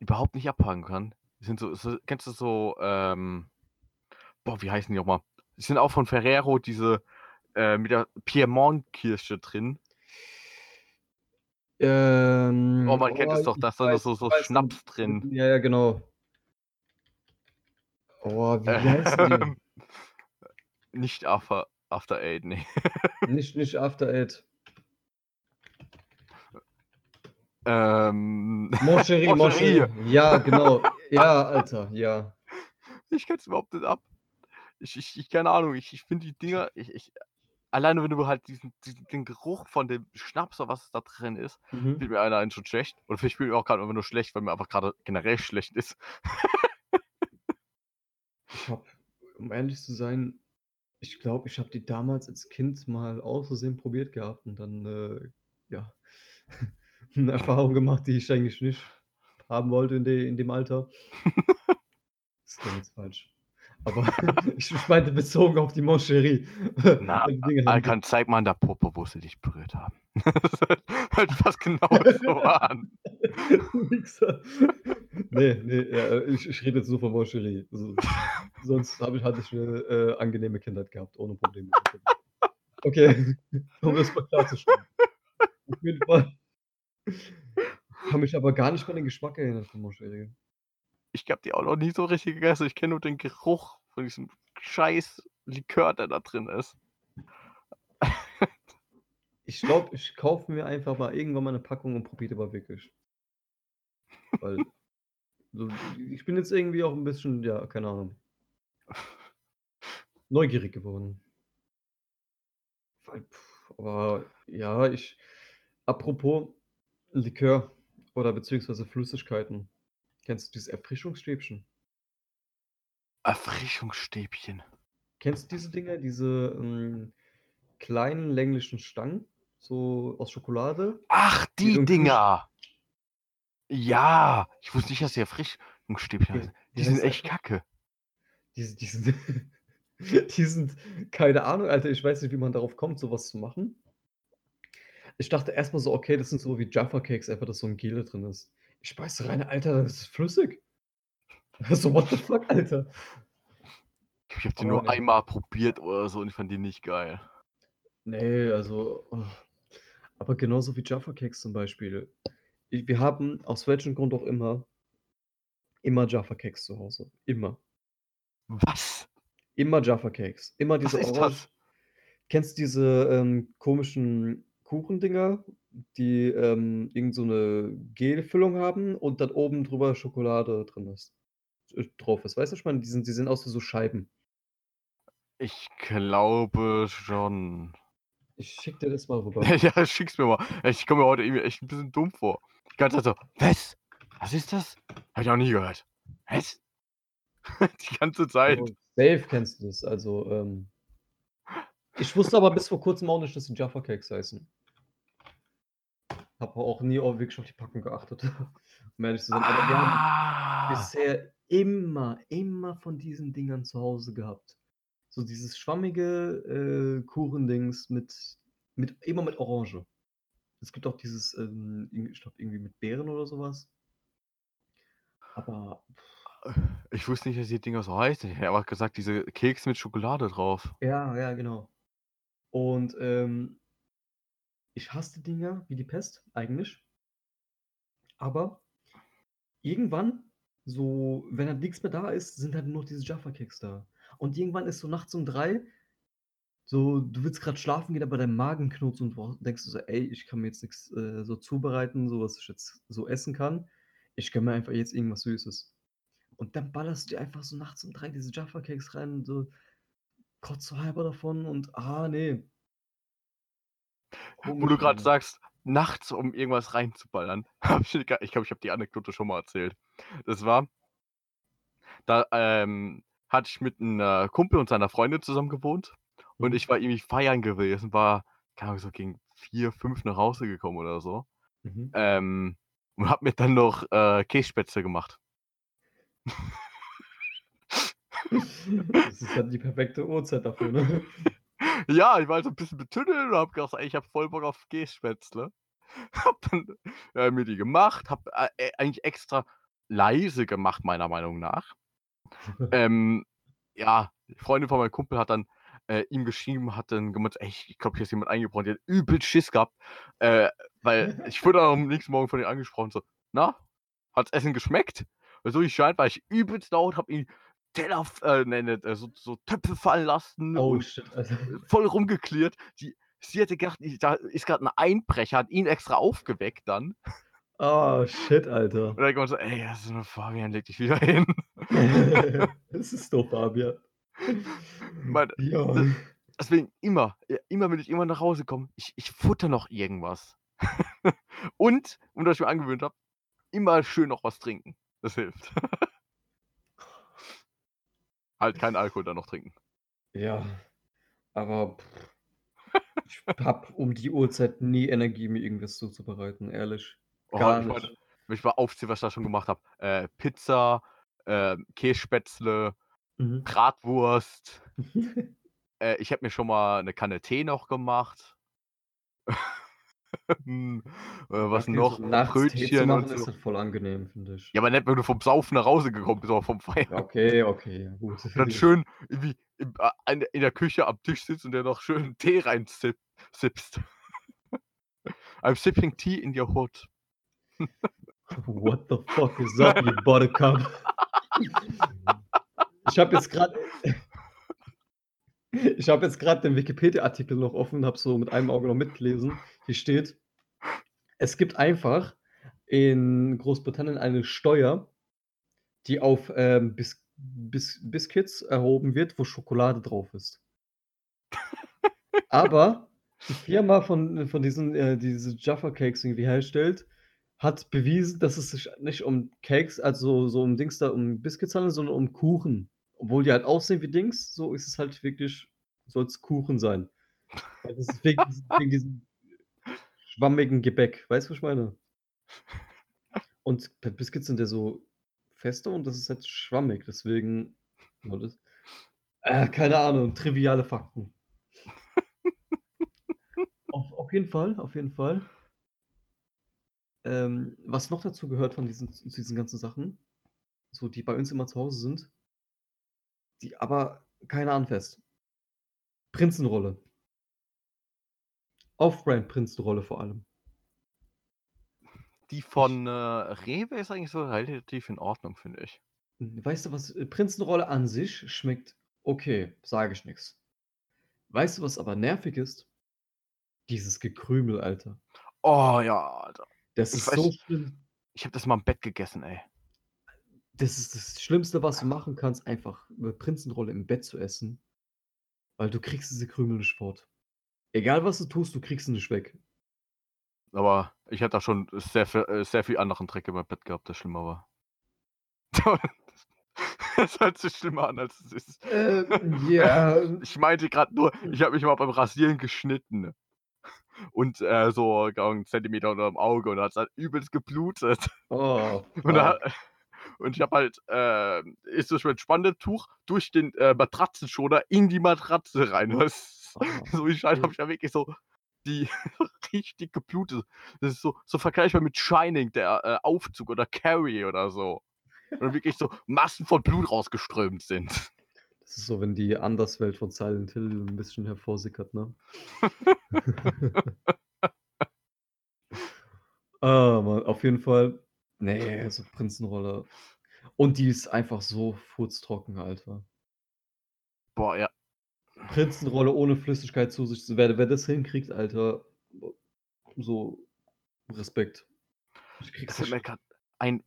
überhaupt nicht abhaken kann. Sind so, so kennst du so, ähm, boah, wie heißen die nochmal? Die sind auch von Ferrero, diese äh, mit der Piemont-Kirsche drin. Ähm, Oh, man kennt es doch, da ist dann so, so Schnaps drin. Ja, ja, genau. Oh, wie heißen Ähm, nicht After, After Eight, nee. die? Nicht, nicht After Eight. Ähm, Moncherie. Chéri. Ja, genau. Ja, Alter, ja. Ich kenn's überhaupt nicht ab. Ich, ich, ich keine Ahnung, ich, ich finde die Dinger, ich, ich, alleine wenn du halt diesen, diesen den Geruch von dem Schnaps oder was da drin ist, Mhm. fühlt mir einer einen schon schlecht. Oder vielleicht fühlt mir auch gerade einfach nur schlecht, weil mir einfach gerade generell schlecht ist. Ich habe, um ehrlich zu sein, ich glaube, ich habe die damals als Kind mal aus Versehen probiert gehabt und dann, äh, ja, eine Erfahrung gemacht, die ich eigentlich nicht haben wollte in, de, in dem Alter. Das klingt jetzt falsch. Aber ich meinte bezogen auf die Moncherie. Na, Alkan, zeig mal an der Puppe, wo sie dich berührt haben. hört- fast genau so an. Nee, nee, ja, ich, ich rede jetzt nur von Moncherie. Also, sonst habe ich, hatte ich eine äh, angenehme Kindheit gehabt, ohne Probleme. Okay, um das mal klarzustellen. Auf jeden Fall. Ich kann mich aber gar nicht mehr an den Geschmack erinnern von Moncherie. Ich habe die auch noch nie so richtig gegessen. Ich kenne nur den Geruch von diesem scheiß Likör, der da drin ist. Ich glaube, ich kaufe mir einfach mal irgendwann mal eine Packung und probiere aber wirklich. Weil so, ich bin jetzt irgendwie auch ein bisschen, ja, keine Ahnung, neugierig geworden. Weil, pff, aber ja, ich, apropos Likör oder beziehungsweise Flüssigkeiten. Kennst du dieses Erfrischungsstäbchen? Erfrischungsstäbchen. Kennst du diese Dinger, diese ähm, kleinen länglichen Stangen, so aus Schokolade? Ach, Die die Dinger. Ja, ich wusste nicht, dass die Erfrischungsstäbchen heißen. die Die sind echt kacke. Die, die, sind, die sind, keine Ahnung, Alter, ich weiß nicht, wie man darauf kommt, sowas zu machen. Ich dachte erstmal so, okay, das sind so wie Jaffa Cakes, einfach, dass so ein Gel drin ist. Ich beiße rein, Alter, das ist flüssig. So, what the fuck, Alter? Ich habe die nur nee. einmal probiert oder so und ich fand die nicht geil. Nee, also, oh. aber genauso wie Jaffa Cakes zum Beispiel. Ich, wir haben, aus welchem Grund auch immer, immer Jaffa Cakes zu Hause. Immer. Was? Immer Jaffa Cakes. Immer Was diese ist Orange- das? Kennst du diese ähm, komischen Kuchendinger, die ähm, irgend so eine Gelfüllung haben und dann oben drüber Schokolade drin ist? äh, Drauf ist. Weißt du, ich meine, die sind, die sind aus wie so Scheiben. Ich glaube schon. Ich schick dir das mal rüber. ja, schick's mir mal. Ich komme mir heute irgendwie echt ein bisschen dumm vor. Die ganze Zeit so, was? Was ist das? Hab ich auch nie gehört. Was? Die ganze Zeit. Also, safe kennst du das. Also, ähm, ich wusste aber bis vor kurzem auch nicht, dass die Jaffa Cakes heißen. Habe auch nie auch wirklich auf die Packung geachtet, um ehrlich zu sein. Aber wir haben Ah, bisher immer, immer von diesen Dingern zu Hause gehabt. So dieses schwammige äh, Kuchendings mit, mit, immer mit Orange. Es gibt auch dieses, ähm, ich glaube, irgendwie mit Beeren oder sowas. Aber ich wusste nicht, dass die Dinger so heißen. Ich hätte aber gesagt, diese Keks mit Schokolade drauf. ja, ja, genau. Und ähm, ich hasse Dinger wie die Pest, eigentlich. Aber irgendwann, so, wenn halt nichts mehr da ist, sind halt nur noch diese Jaffa-Cakes da. Und irgendwann ist so nachts um drei, so, du willst gerade schlafen gehen, aber dein Magen knurrt und denkst du so, ey, ich kann mir jetzt nichts äh, so zubereiten, so was ich jetzt so essen kann. Ich gönn mir einfach jetzt irgendwas Süßes. Und dann ballerst du dir einfach so nachts um drei diese Jaffa-Cakes rein, so kotzt so halber davon und ah, nee. Wo du gerade Alter. sagst, nachts, um irgendwas reinzuballern. Hab ich ich glaube, ich, habe die Anekdote schon mal erzählt. Das war, da ähm, hatte ich mit einem Kumpel und seiner Freundin zusammen gewohnt. Und Mhm. ich war irgendwie feiern gewesen, war, keine Ahnung, so gegen vier, fünf nach Hause gekommen oder so. Mhm. Ähm, und habe mir dann noch äh, Kässpätzle gemacht. Das ist dann die perfekte Uhrzeit dafür, ne? Ja, ich war halt so ein bisschen betüttelt und hab gedacht, ey, ich hab voll Bock auf Kässpätzle. Hab dann äh, mir die gemacht, hab äh, äh, eigentlich extra leise gemacht, meiner Meinung nach. Ähm, ja, die Freundin von meinem Kumpel hat dann äh, ihm geschrieben, hat dann gemeint, ey, ich glaube, hier ist jemand eingebrochen, die hat übel Schiss gehabt, äh, weil ich wurde dann am nächsten Morgen von ihr angesprochen, so, na, hat's Essen geschmeckt? Weil so ich scheint, war ich übelst laut, hab ihn Teller, äh, ne, ne, äh, so, so Töpfe fallen lassen Oh shit, Alter. voll rumgeklärt. Die, sie hätte gedacht, da ist gerade ein Einbrecher, hat ihn extra aufgeweckt dann. Oh shit, Alter. Und dann gemeint so, ey, das ist nur Fabian, leg dich wieder hin. Das ist doch Fabian. Mein, Ja. deswegen immer, immer wenn ich immer nach Hause komme, ich, ich futter noch irgendwas. und, und was ich mir angewöhnt habe, immer schön noch was trinken. Das hilft. Halt keinen Alkohol dann noch trinken. Ja. Aber pff, ich hab um die Uhrzeit nie Energie, mir irgendwas zuzubereiten, ehrlich. Oh, Gar ich nicht. wollte- Wenn ich mal aufziehe, was ich da schon gemacht habe. Äh, Pizza, äh, Kässpätzle, Mhm. Bratwurst. Äh, ich habe mir schon mal eine Kanne Tee noch gemacht. Hm, äh, was Okay, noch? So nachts Tee zu Brötchen machen und ist so. halt voll angenehm, finde ich. Ja, aber nicht, wenn du vom Saufen nach Hause gekommen bist, aber vom Feiern. Okay, okay, ja, gut. Und dann schön irgendwie äh, in der Küche am Tisch sitzt und der noch schön Tee rein sip, sippst. I'm sipping tea in your hood. What the fuck is up, you buttercup? Ich habe jetzt gerade ich habe jetzt gerade den Wikipedia-Artikel noch offen, habe so mit einem Auge noch mitgelesen. Hier steht, es gibt einfach in Großbritannien eine Steuer, die auf ähm, Bis Bis Biscuits erhoben wird, wo Schokolade drauf ist. Aber die Firma von, von diesen äh, diese Jaffa Cakes irgendwie herstellt, hat bewiesen, dass es sich nicht um Cakes, also so um Dings da, um Biscuits handelt, sondern um Kuchen. Obwohl die halt aussehen wie Dings, so ist es halt wirklich, soll es Kuchen sein. Weil Das ist wegen, wegen diesem schwammigen Gebäck. Weißt du, was ich meine? Und Biscuits sind ja so fester und das ist halt schwammig, deswegen. Äh, keine Ahnung, triviale Fakten. auf, auf jeden Fall, auf jeden Fall. Ähm, was noch dazu gehört von diesen, zu diesen ganzen Sachen, so die bei uns immer zu Hause sind, die aber keine anfasst. Prinzenrolle. Off-Brand Prinzenrolle vor allem. Die von äh, Rewe ist eigentlich so relativ in Ordnung, finde ich. Weißt du was? äh, Prinzenrolle an sich schmeckt okay, sage ich nichts. Weißt du, was aber nervig ist? Dieses Gekrümel, Alter. Oh ja, Alter. Das Ich ist weiß- so schlimm. Ich habe das mal im Bett gegessen, ey. Das ist das Schlimmste, was du machen kannst, einfach eine Prinzenrolle im Bett zu essen. Weil du kriegst diese Krümel nicht fort. Egal was du tust, du kriegst sie nicht weg. Aber ich hätte da schon sehr, viel- äh, sehr viel anderen Dreck in meinem Bett gehabt, der schlimmer war. Das hört sich schlimmer an, als es ist. Ähm, ja. Ich meinte gerade nur, ich habe mich mal beim Rasieren geschnitten. Und äh, so einen Zentimeter unter dem Auge und hat es halt übelst geblutet. Oh, Und, da, und ich habe halt, äh, ist durch mein Spandetuch durch den äh, Matratzenschoner in die Matratze rein. Das, so wie Schein habe ich ja wirklich so die richtig geblutet. Das ist so, so vergleichbar mit Shining, der äh, Aufzug oder Carrie oder so. Und wirklich so Massen von Blut rausgeströmt sind. Das ist so, wenn die Anderswelt von Silent Hill ein bisschen hervorsickert, ne? Ah, Mann, auf jeden Fall. Nee, so Prinzenrolle. Und die ist einfach so furztrocken, Alter. Boah, ja. Prinzenrolle ohne Flüssigkeit zu sich zu werden. Wer das hinkriegt, Alter, so Respekt. Ich krieg's Das nicht. ein.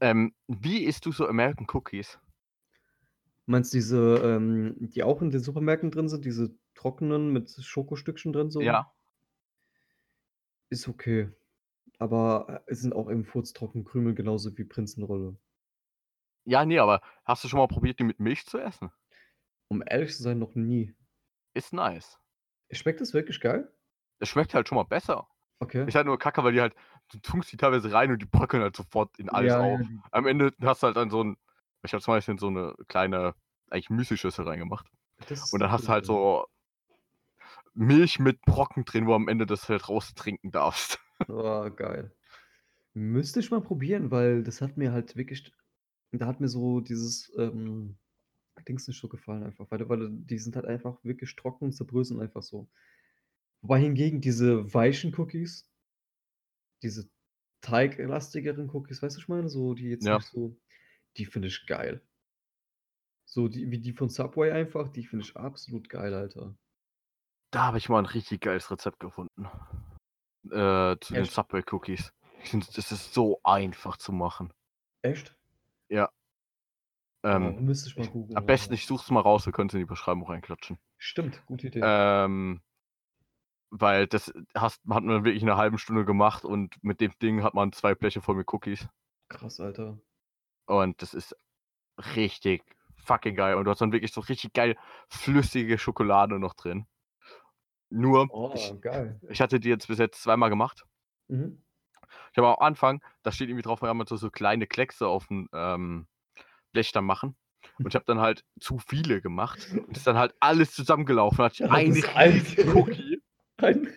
Ähm, wie isst du so American Cookies? Meinst du diese, ähm, die auch in den Supermärkten drin sind, diese trockenen mit Schokostückchen drin so? Ja. Ist okay. Aber äh, es sind auch im furztrocken Krümel genauso wie Prinzenrolle. Ja, nee, aber hast du schon mal probiert, die mit Milch zu essen? Um ehrlich zu sein, noch nie. Ist nice. Schmeckt das wirklich geil? Es schmeckt halt schon mal besser. Okay. Ist halt nur kacke, weil die halt du tunkst die teilweise rein und die bröckeln halt sofort in alles Ja, auf. ja. Am Ende hast du halt dann so ein, ich habe zum Beispiel so eine kleine, eigentlich Müsli-Schüssel reingemacht. Und dann hast du halt so Milch mit Brocken drin, wo du am Ende das halt raustrinken darfst. ja. Oh, geil. Müsste ich mal probieren, weil das hat mir halt wirklich, da hat mir so dieses ähm, Dings nicht so gefallen einfach, weil, weil die sind halt einfach wirklich trocken und zerbröseln einfach so. Wobei hingegen diese weichen Cookies, diese teiglastigeren Cookies, weißt du, was ich meine? So, die jetzt Ja. nicht so, die finde ich geil. So die, wie die von Subway einfach, die finde ich absolut geil, Alter. Da habe ich mal ein richtig geiles Rezept gefunden. Äh, zu den Echt? Subway Cookies. Ich finde, das ist so einfach zu machen. Echt? Ähm, oh, müsste ich mal googeln. am besten, ich suche es mal raus, wir können es in die Beschreibung reinklatschen. Stimmt, gute Idee. Ähm, weil das hast, hat man wirklich in einer halben Stunde gemacht und mit dem Ding hat man zwei Bleche voll mit Cookies. Krass, Alter. Und das ist richtig fucking geil. Und du hast dann wirklich so richtig geil flüssige Schokolade noch drin. Nur, Oh, ich, geil. ich hatte die jetzt bis jetzt zweimal gemacht. Mhm. Ich habe am Anfang, da steht irgendwie drauf, man kann so, so kleine Kleckse auf dem ähm, Dann machen. Und ich habe dann halt zu viele gemacht. Und ist dann halt alles zusammengelaufen. Hatte ich einen eine- riesigen Cookie, Ein-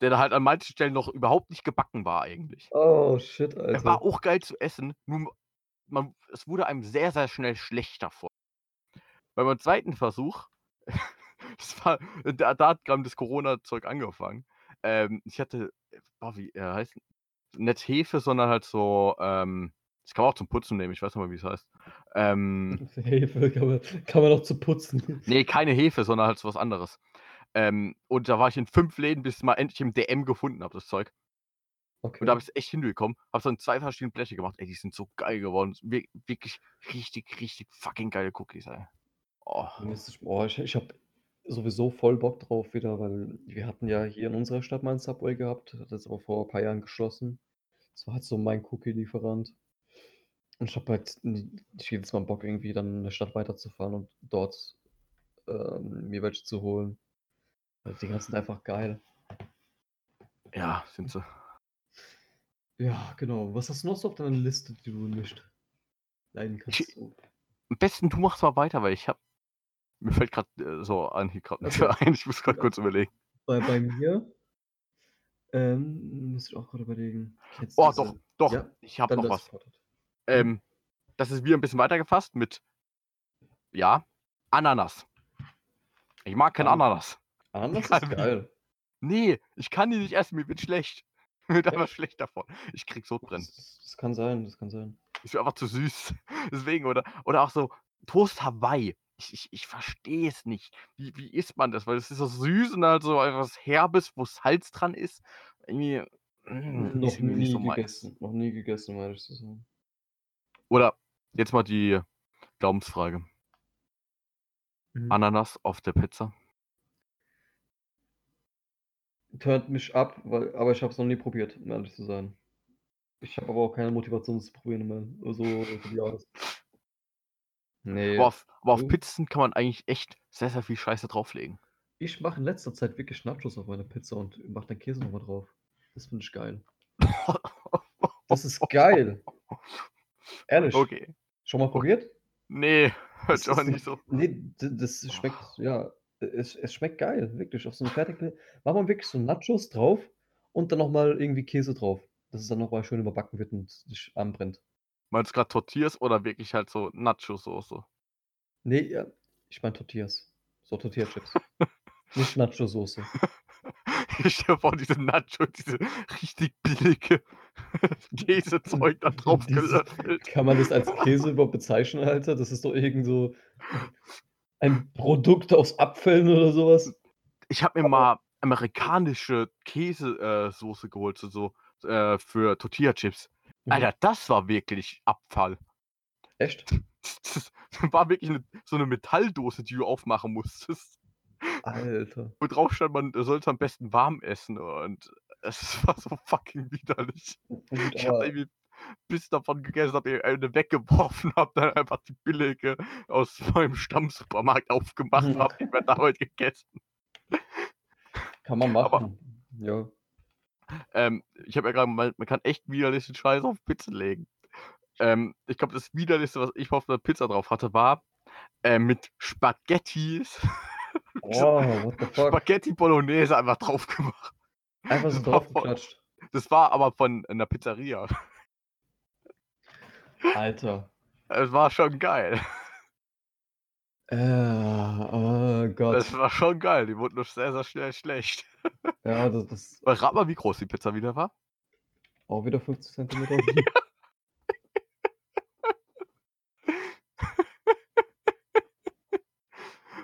der da halt an manchen Stellen noch überhaupt nicht gebacken war eigentlich. oh, shit, Er Alter. war auch geil zu essen, nur man, es wurde einem sehr, sehr schnell schlecht davon. Bei meinem zweiten Versuch, das war, da, da hat gerade das Corona-Zeug angefangen. Ähm, ich hatte, boah, wie er heißt, nicht Hefe, sondern halt so, ähm, das kann man auch zum Putzen nehmen, ich weiß nicht mal, wie es heißt. Ähm, Hefe kann man, kann man auch zu putzen. nee, keine Hefe, sondern halt so was anderes. Ähm, und da war ich in fünf Läden, bis ich mal endlich im DM gefunden habe, das Zeug. Okay. Und da habe ich es echt hinbekommen. Habe in zwei verschiedenen Bleche gemacht. Ey, die sind so geil geworden. Wir, wirklich richtig, richtig fucking geile Cookies, ey. Oh. Ich, boah, ich, ich habe sowieso voll Bock drauf wieder, weil wir hatten ja hier in unserer Stadt mal ein Subway gehabt, hat das aber vor ein paar Jahren geschlossen. Das war halt so mein Cookie-Lieferant. Und ich habe halt nicht jedes Mal Bock, irgendwie dann in der Stadt weiterzufahren und dort ähm, mir welche zu holen. Weil die ganzen sind einfach geil. Ja, sind sie. Ja, genau. Was hast du noch so auf deiner Liste, die du nicht leiden kannst? Ich-. Am besten du machst mal weiter, weil ich hab. Mir fällt gerade äh, so an hier gerade Okay. ein. Ich muss gerade Ja. kurz überlegen. Bei, bei mir ähm, muss ich auch gerade überlegen. Kennst du Oh, diese- doch, doch. Ja, ich habe noch was. sofort. Ähm, das ist wieder ein bisschen weiter gefasst mit. Ja, Ananas. Ich mag kein An- Ananas. Ananas ist geil. Nee, ich kann die nicht essen, mir wird schlecht. Mir wird einfach Echt? schlecht davon. Ich krieg Sodbrennen. Das, das kann sein, das kann sein. Ist mir einfach zu süß. Deswegen, oder, oder auch so Toast Hawaii. Ich, ich, ich verstehe es nicht. Wie, wie isst man das? Weil es ist so süß und halt so etwas Herbes, wo Salz dran ist. Irgendwie. mm, Noch nie nicht so gegessen. Noch nie gegessen, um ehrlich zu sein. Oder jetzt mal die Glaubensfrage. Mhm. Ananas auf der Pizza. Turnt mich ab, weil, aber ich habe es noch nie probiert, um ehrlich zu sein. Ich habe aber auch keine Motivation, es zu probieren, mehr. So für die Art. Nee. Aber auf, aber auf du? Pizzen kann man eigentlich echt sehr, sehr viel Scheiße drauflegen. Ich mache in letzter Zeit wirklich Nachos auf meine Pizza und mache dann Käse nochmal drauf. Das finde ich geil. Das ist geil. Ehrlich. Okay. Schon mal probiert? Nee, hört Das sich ist- nicht so. Nee, das schmeckt, ja, es, es schmeckt geil, wirklich. Auf so eine fertige, macht man wirklich so Nachos drauf und dann nochmal irgendwie Käse drauf. Dass es dann nochmal schön überbacken wird und sich anbrennt. Meinst du gerade Tortillas oder wirklich halt so Nacho-Soße? Nee, ja, ich meine Tortillas. So Tortilla-Chips. Nicht Nacho-Soße. Ich stelle vor, diese Nacho, diese richtig billige Käsezeug da drauf gelöffelt. Kann man das als Käse überhaupt bezeichnen, Alter? Das ist doch irgend so ein Produkt aus Abfällen oder sowas. Ich habe mir mal amerikanische Käsesoße äh, Soße geholt, so, so äh, für Tortilla-Chips. Mhm. Alter, das war wirklich Abfall. Echt? Das, war wirklich eine, so eine Metalldose, die du aufmachen musstest. Alter. Wo drauf stand, man sollte am besten warm essen. Und es war so fucking widerlich. Gut, Ich habe aber irgendwie bis davon gegessen, habe eine weggeworfen, habe dann einfach die billige aus meinem Stammsupermarkt aufgemacht, Mhm. habe die mir damit gegessen. kann man aber- machen. Ja. Ähm, ich habe ja gerade mal, man kann echt widerlichen Scheiß auf Pizza legen. Ähm, ich glaube, das widerlichste, was ich auf der Pizza drauf hatte, war äh, mit Spaghettis. Oh? Spaghetti Bolognese einfach drauf gemacht. Einfach so Das war voll- draufgeklatscht. Das war aber von einer Pizzeria. Alter. Es war schon geil. Äh, oh Gott. Das war schon geil. Die wurden nur sehr, sehr schnell schlecht. Ja, das Weil rat mal, wie groß die Pizza wieder war. auch wieder 50 Zentimeter.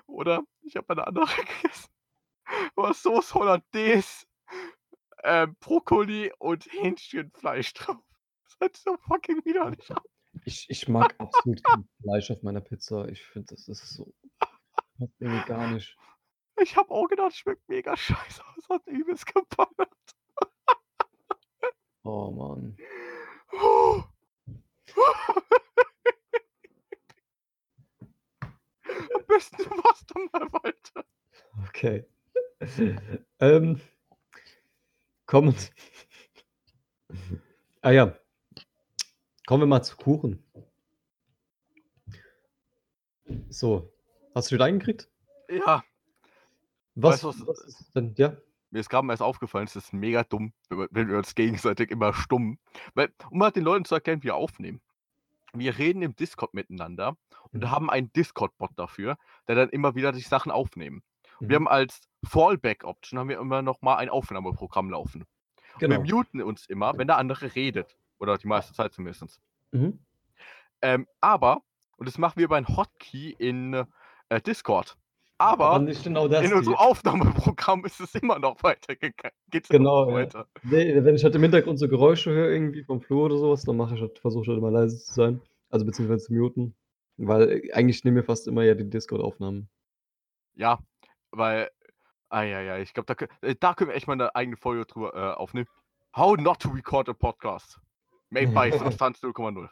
Oder ich habe eine andere gegessen. War Sauce Hollandaise, ähm, Brokkoli und Hähnchenfleisch drauf. Das hat so fucking widerlich aus. Ich, ich mag absolut kein Fleisch auf meiner Pizza. Ich finde, das ist so. Passt irgendwie gar nicht. Ich habe auch gedacht, schmeckt mega scheiße aus. Hat übelst geballert. Oh Mann. Am besten du machst dann mal weiter. Okay. ähm, kommen. ah ja. Kommen wir mal zu Kuchen. So. Hast du wieder eingekriegt? Ja, Was, Weißt was- was ist denn? Ja. mir ist gerade erst aufgefallen, es ist mega dumm, wenn wir, uns gegenseitig immer stumm. Weil, um mal den Leuten zu erklären, wie wir aufnehmen. Wir reden im Discord miteinander und Mhm. haben einen Discord-Bot dafür, der dann immer wieder die Sachen aufnehmen. Und Wir Mhm. haben als Fallback-Option haben wir immer noch mal ein Aufnahmeprogramm laufen. Genau. Wir muten uns immer, wenn der andere redet. Oder die meiste Zeit zumindest. Mhm. Ähm, aber, und das machen wir über ein Hotkey in äh, Discord. Aber, Aber genau in unserem. Aufnahmeprogramm ist es immer noch weitergegangen. Geht's Genau, ja. weiter. Nee, wenn ich halt im Hintergrund so Geräusche höre, irgendwie vom Flur oder sowas, dann mache ich halt, versuche ich halt immer leise zu sein. Also beziehungsweise zu muten. Weil äh, eigentlich nehmen wir fast immer ja die Discord-Aufnahmen. Ja, weil, ah ja, ja, ich glaube, da, äh, da können wir echt mal eine eigene Folge drüber äh, aufnehmen. How not to record a podcast. Made by Substanz 0,0.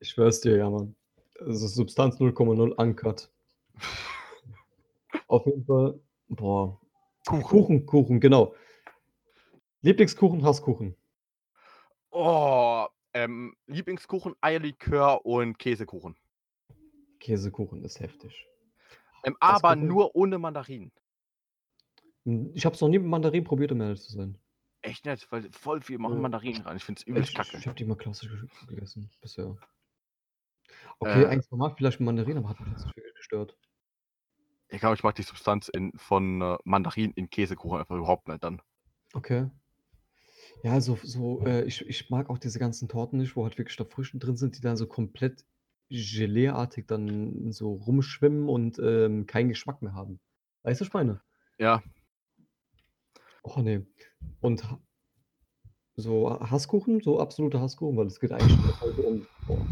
Ich schwör's dir, ja, Mann. Also Substanz 0,0 uncut. Auf jeden Fall, boah. Kuchen. Kuchen, Kuchen, genau. Lieblingskuchen, Hasskuchen. Oh, ähm, Lieblingskuchen, Eierlikör und Käsekuchen. Käsekuchen ist heftig. Ähm, Das aber nur ohne Mandarinen. Hm, Ich hab's noch nie mit Mandarin probiert, um ehrlich zu sein. Echt nett, weil voll viel machen Ja. Mandarinen rein. Ich finde es übelst Ich, kacke. ich habe die mal klassisch ge- gegessen bisher. Okay, Äh. eigentlich normal vielleicht Mandarin, aber hat mich nicht wirklich gestört. Ich glaube, ich mag die Substanz in, von äh, Mandarinen in Käsekuchen einfach überhaupt nicht dann. Okay. Ja, so, so äh, ich, ich mag auch diese ganzen Torten nicht, wo halt wirklich da Früchte drin sind, die dann so komplett Gelee-artig dann so rumschwimmen und ähm, keinen Geschmack mehr haben. Weißt du, meine? Ja, Oh nee. Und so Hasskuchen, so absolute Hasskuchen, weil es geht eigentlich heute um. Boah.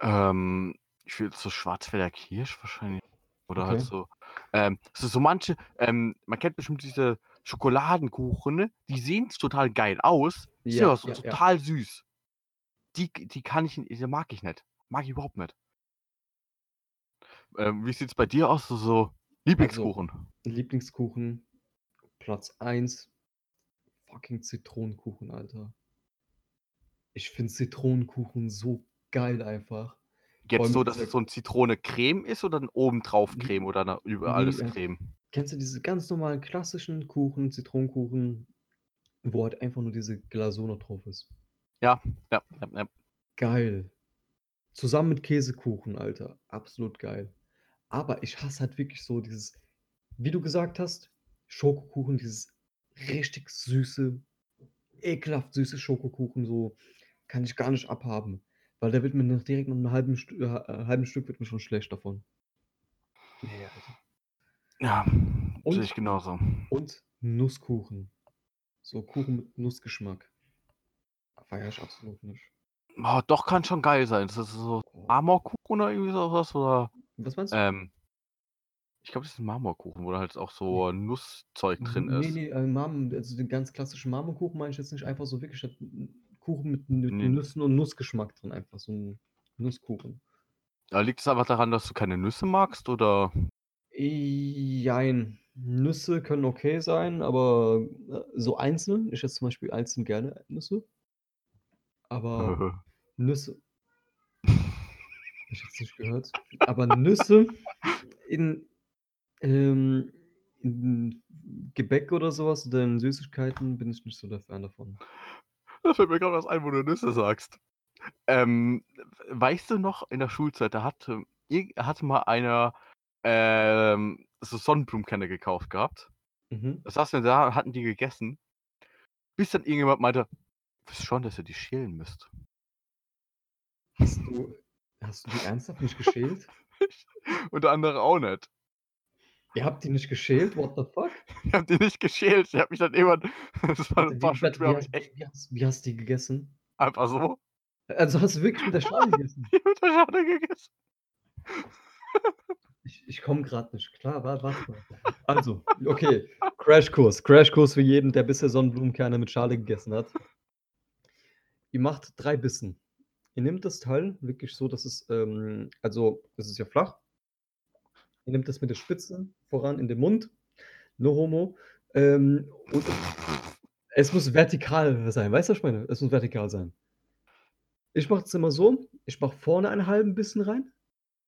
ähm, ich will so Schwarzwälder Kirsch wahrscheinlich. Oder halt Okay. so. Ähm, so, so manche, ähm, man kennt bestimmt diese Schokoladenkuchen, ne? die sehen total geil aus, Ja, aber so ja, ja. total süß. Die, die kann ich, die mag ich nicht. Mag ich überhaupt nicht. Ähm, wie sieht's bei dir aus? So, so Lieblingskuchen. Lieblingskuchen, Platz 1, fucking Zitronenkuchen, Alter. Ich finde Zitronenkuchen so geil einfach. Jetzt so, dass es so ein Zitrone-Creme ist oder ein obendrauf Creme oder eine, über Nee, alles äh, Creme? Kennst du diese ganz normalen klassischen Kuchen, Zitronenkuchen, wo halt einfach nur diese Glasur noch drauf ist? Ja, ja, ja. Geil. Zusammen mit Käsekuchen, Alter. Absolut geil. Aber ich hasse halt wirklich so dieses, wie du gesagt hast, Schokokuchen, dieses richtig süße, ekelhaft süße Schokokuchen, so kann ich gar nicht abhaben. Weil der wird mir nach direkt nach einem halben, Stu äh, äh, halben Stück wird mir schon schlecht davon. Nee, Alter. Ja, Und- sehe ich genauso. Und Nusskuchen. So Kuchen mit Nussgeschmack. Feier ich absolut nicht. Oh, doch, kann schon geil sein. Das ist so Oh. Marmorkuchen oder irgendwie sowas oder Was meinst du? ähm, ich glaube, das ist ein Marmorkuchen, wo da halt auch so Nusszeug drin nee, ist. Nee, äh, Marmor, also den ganz klassischen Marmorkuchen meine ich jetzt nicht einfach so wirklich Kuchen mit, mit Nee. Nüssen und Nussgeschmack drin, einfach so ein Nusskuchen. Da liegt es einfach daran, dass du keine Nüsse magst oder Jein. Nüsse können okay sein, aber äh, so einzeln. Ich esse zum Beispiel einzeln gerne Nüsse. Aber Nüsse. Ich jetzt nicht gehört. Aber Nüsse in, ähm, in Gebäck oder sowas oder in Süßigkeiten bin ich nicht so der Fan davon. Da fällt mir gerade was ein, wo du Nüsse sagst. Ähm, weißt du noch, in der Schulzeit, da hatte, hatte mal einer ähm, so Sonnenblumenkerne gekauft gehabt. Mhm. Das saßen wir da, hatten die gegessen. Bis dann irgendjemand meinte, wisst schon, dass ihr die schälen müsst. Hast du, hast du die ernsthaft nicht geschält? Und der andere auch nicht. Ihr habt die nicht geschält? What the fuck? Ich hab die nicht geschält. Ich hab mich dann irgendwann, das war Warte, ein wie, paar Stunden warte, später, wie, ich hast, wie, hast, wie hast du die gegessen? einfach so Also hast du wirklich mit der Schale gegessen? mit der Schale gegessen. Ich, ich komme gerade nicht klar. Wa- Warte mal. Also, okay. Crashkurs. Crashkurs für jeden, der bisher Sonnenblumenkerne mit Schale gegessen hat. Ihr macht drei Bissen. Ihr nehmt das Teil wirklich so, dass es, ähm, also, es ist ja flach. Ihr nehmt das mit der Spitze voran in den Mund. No homo. Ähm, und es muss vertikal sein. Weißt du, was ich meine? Es muss vertikal sein. Ich mache es immer so. Ich mache vorne einen halben Bissen rein,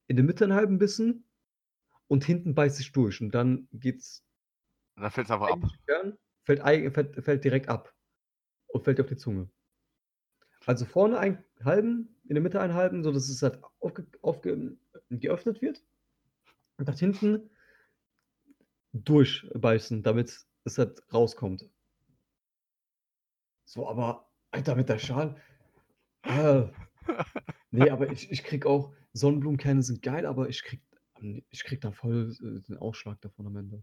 in der Mitte einen halben Bissen und hinten beißt ich durch. Und dann geht's Und dann fällt es einfach ab. fällt, fällt, fällt direkt ab und fällt auf die Zunge. Also vorne einen halben, in der Mitte einen halben, so dass es halt aufge, aufge, geöffnet wird. Und nach hinten durchbeißen, damit es halt rauskommt. So, aber, Alter, mit der Schale. Äh, nee, aber ich, ich krieg auch, Sonnenblumenkerne sind geil, aber ich krieg, ich krieg dann voll äh, den Ausschlag davon am Ende.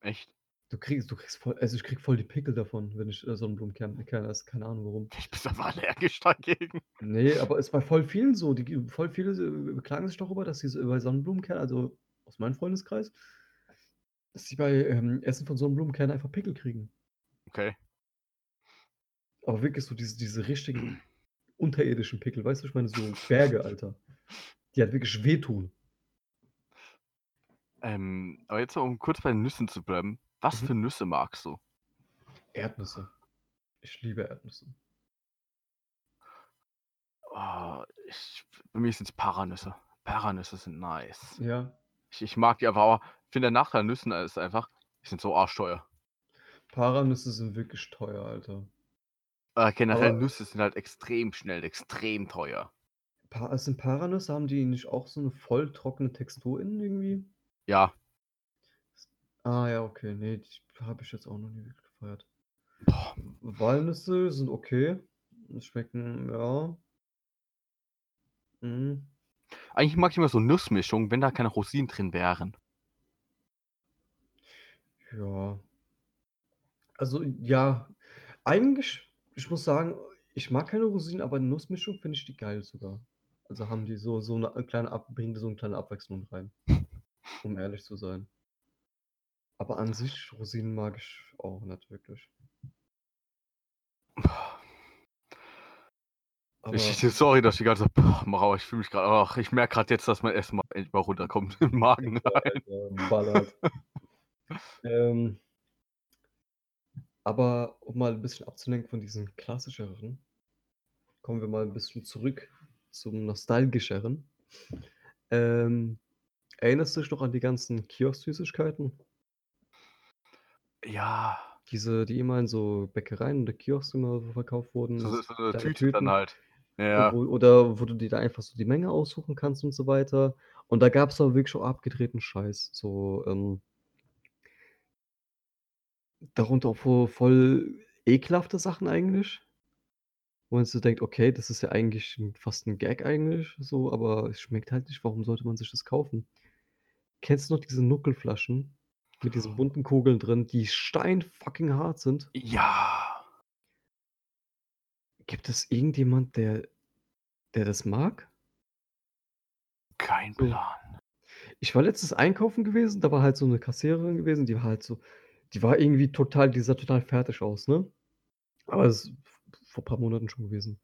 Echt? Du kriegst, du kriegst voll, also ich krieg voll die Pickel davon, wenn ich äh, Sonnenblumenkerne Kerne esse. Keine Ahnung warum. Ich bin aber allergisch dagegen. Nee, aber ist bei voll vielen so. Die, voll viele äh, beklagen sich darüber, dass sie so bei Sonnenblumenkernen, also aus meinem Freundeskreis, dass sie bei ähm, Essen von Sonnenblumenkernen einfach Pickel kriegen. Okay. Aber wirklich so diese, diese richtigen unterirdischen Pickel, weißt du, ich meine, so Berge, Alter. Die halt wirklich wehtun. Ähm, aber jetzt, um kurz bei den Nüssen zu bleiben. Was Mhm. für Nüsse magst du? Erdnüsse. Ich liebe Erdnüsse. Oh, ich, bei mir sind es Paranüsse. Paranüsse sind nice. Ja. Ich, ich mag die aber, aber ich finde der Nachteil an Nüssen ist einfach, die sind so arschteuer. Paranüsse sind wirklich teuer, Alter. Äh, generell Aber- Nüsse sind halt extrem schnell, extrem teuer. Pa sind Paranüsse, haben die nicht auch so eine voll trockene Textur innen irgendwie? Ja. Ah ja, okay. Nee, die habe ich jetzt auch noch nie wirklich gefeiert. Boah. Walnüsse sind okay. Schmecken, ja. Mhm. Eigentlich mag ich immer so Nussmischung, wenn da keine Rosinen drin wären. Ja. Also, ja. Eigentlich, ich muss sagen, ich mag keine Rosinen, aber Nussmischung finde ich die geil sogar. Also haben die so, so eine kleine Ab bringen die so eine kleine Abwechslung rein. Um ehrlich zu sein. Aber an sich, Rosinen mag ich auch nicht wirklich. Aber Ich, sorry, dass ich die ganze Zeit mache, aber ich fühle mich gerade, ach, ich merke gerade jetzt, dass mein Essen mal endlich mal runterkommt im Magen rein. Ähm, aber um mal ein bisschen abzulenken von diesen klassischeren, kommen wir mal ein bisschen zurück zum nostalgischeren. Ähm, erinnerst du dich noch an die ganzen Kiosk-Süßigkeiten? Ja, Diese, die immer in so Bäckereien oder Kiosks immer so verkauft wurden. so, so eine Tüte Tüten. dann halt. Ja, Wo, oder wo du dir da einfach so die Menge aussuchen kannst und so weiter. Und da gab es aber wirklich auch abgedrehten Scheiß. So, ähm, darunter auch voll, voll ekelhafte Sachen eigentlich. Wo man so denkt, okay, das ist ja eigentlich fast ein Gag eigentlich, so, aber es schmeckt halt nicht. Warum sollte man sich das kaufen? Kennst du noch diese Nuckelflaschen mit diesen bunten Kugeln drin, die steinfucking hart sind? ja. Gibt es irgendjemand, der, der das mag? Kein. Plan. Ich war letztens einkaufen gewesen, da war halt so eine Kassiererin gewesen, die war halt so, die war irgendwie total, die sah total fertig aus, ne? Aber das ist vor ein paar Monaten schon gewesen.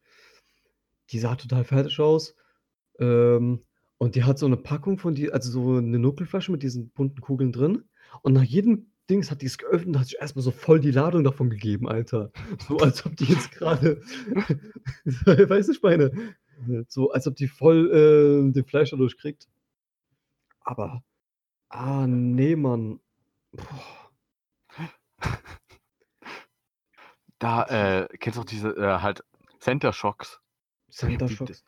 Die sah total fertig aus. Ähm, Und die hat so 'ne Packung von die also so 'ne Nuckelflasche mit diesen bunten Kugeln drin. Und nach jedem Dings hat die's geöffnet und hat sich erst mal so voll die Ladung davon gegeben, Alter. So als ob die jetzt grade weißt du, ich meine? So als ob die voll, äh, den Fleisch dadurch kriegt. Aber ah, ne, Mann. Boah. Da, äh, kennst du auch diese, äh, halt Center Shocks? Center Die- Shocks?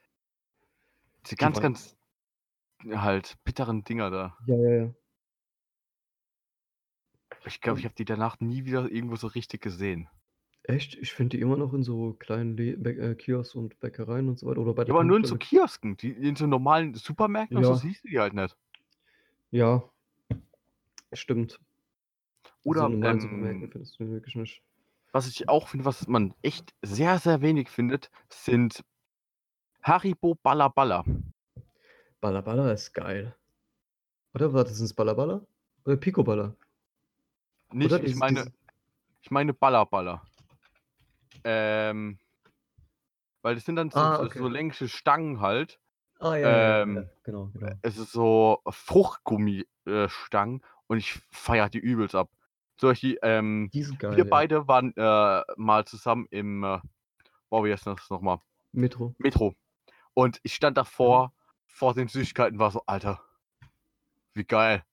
Diese ganz, ganz halt bitteren Dinger da. Ja, ja, ja. Ich glaube, ich habe die danach nie wieder irgendwo so richtig gesehen. echt? Ich finde die immer noch in so kleinen Le äh, Kiosks und Bäckereien und so weiter oder bei Ja, der aber nur in so. Kiosken. Die in so normalen Supermärkten und so Ja. siehst du die halt nicht. Ja. Stimmt. Oder, so normalen Supermärkten ähm, findest du die wirklich nicht. Was ich auch finde, was man echt sehr, sehr wenig findet, sind Haribo Balla Balla. Balla Balla ist geil. Oder warte, sind's Balla Balla? Oder Pico Balla? Nicht, Oder ich meine, diese ich meine Balla Balla. Ähm, weil das sind dann so, Ah, so, okay. so längliche Stangen halt. Ah, ja, ja, ja, ja, Ähm, genau, genau. Es ist so Fruchtgummi-Stangen und ich feiere die übelst ab. Solche, ähm, Die sind geil, wir beide waren äh, mal zusammen im, äh, wow, wie heißt das nochmal? Metro. Metro. Und ich stand davor, vor den Süßigkeiten, war so, Alter, wie geil.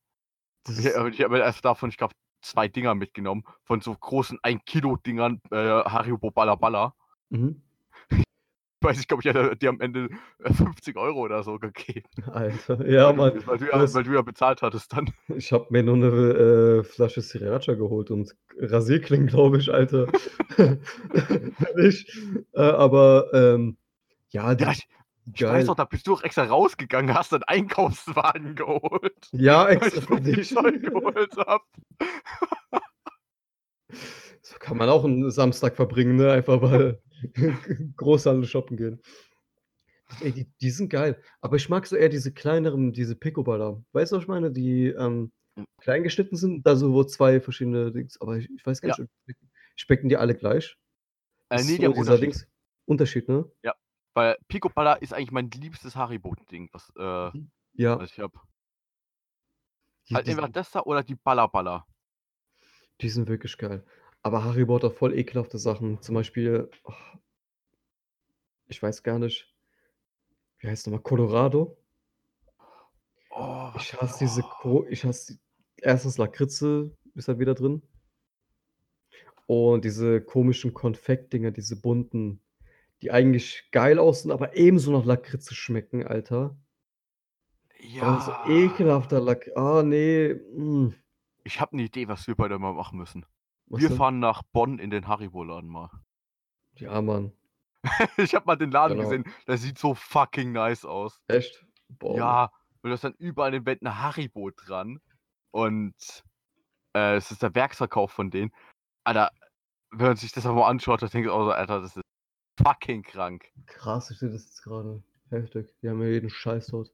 Das Ich, ich habe mir erst davon, ich glaube, zwei Dinger mitgenommen, von so großen 1-Kilo-Dingern, äh, Haribo Balla Balla. mhm. Ich weiß nicht, glaube ich, hätte die am Ende äh, 50 Euro oder so gegeben. Alter, ja, weil, Mann. du, weil, du ja, weil du ja bezahlt hattest dann. ich habe mir nur 'ne, äh, Flasche Sriracha geholt und Rasierklingen, glaube ich, Alter. Nicht. Äh, aber, ähm, ja, die Ja, ich, ich weiß geil. noch, da bist du auch extra rausgegangen, hast einen Einkaufswagen geholt. Ja, Weil extra ich viel dich. Zeug geholt habe. So kann man auch 'n Samstag verbringen, ne? Einfach mal Großhandel shoppen gehen. Ey, die die sind geil. Aber ich mag so eher diese kleineren, diese Pico-Balla. Weißt du, was ich meine? Die, ähm, Hm. klein geschnitten sind, da so wo 2 verschiedene Dings aber ich ich weiß gar Ja. nicht, schmecken schmecken die alle gleich? Äh, nee, die so haben dieser Unterschied. Dings Unterschied, ne? Ja, weil Pico Balla ist eigentlich mein liebstes Haribo-Ding, was, äh, Ja. was ich habe. Die Halt entweder das da oder die Balla Balla. die sind wirklich geil. Aber Haribo hat auch voll ekelhafte Sachen. Zum Beispiel, oh ich weiß gar nicht wie heißt noch mal? Colorado? Oh, Ich hasse diese Ko ich hasse erstens Lakritze ist halt wieder drin. Und diese komischen Konfektdinger, diese bunten, die eigentlich geil aussehen, aber ebenso nach Lakritze schmecken, Alter. Oh, so Ja. ekelhafter Lak ah, ne, hm. Ich habe 'ne Idee, was wir beide mal machen müssen. Was Wir denn? fahren nach Bonn in den Haribo-Laden mal. Ja, Mann. Ich habe mal den Laden Genau. gesehen, der sieht so fucking nice aus. Echt? Boah. Ja, und da ist dann überall an den Wänden Haribo dran. Und, äh, es ist der Werksverkauf von denen. Alter, wenn man sich das mal anschaut, da denke ich auch so: „Alter, das ist fucking krank.“ Krass, ich sehe das jetzt grade. Heftig. Die haben ja jeden Scheiß dort.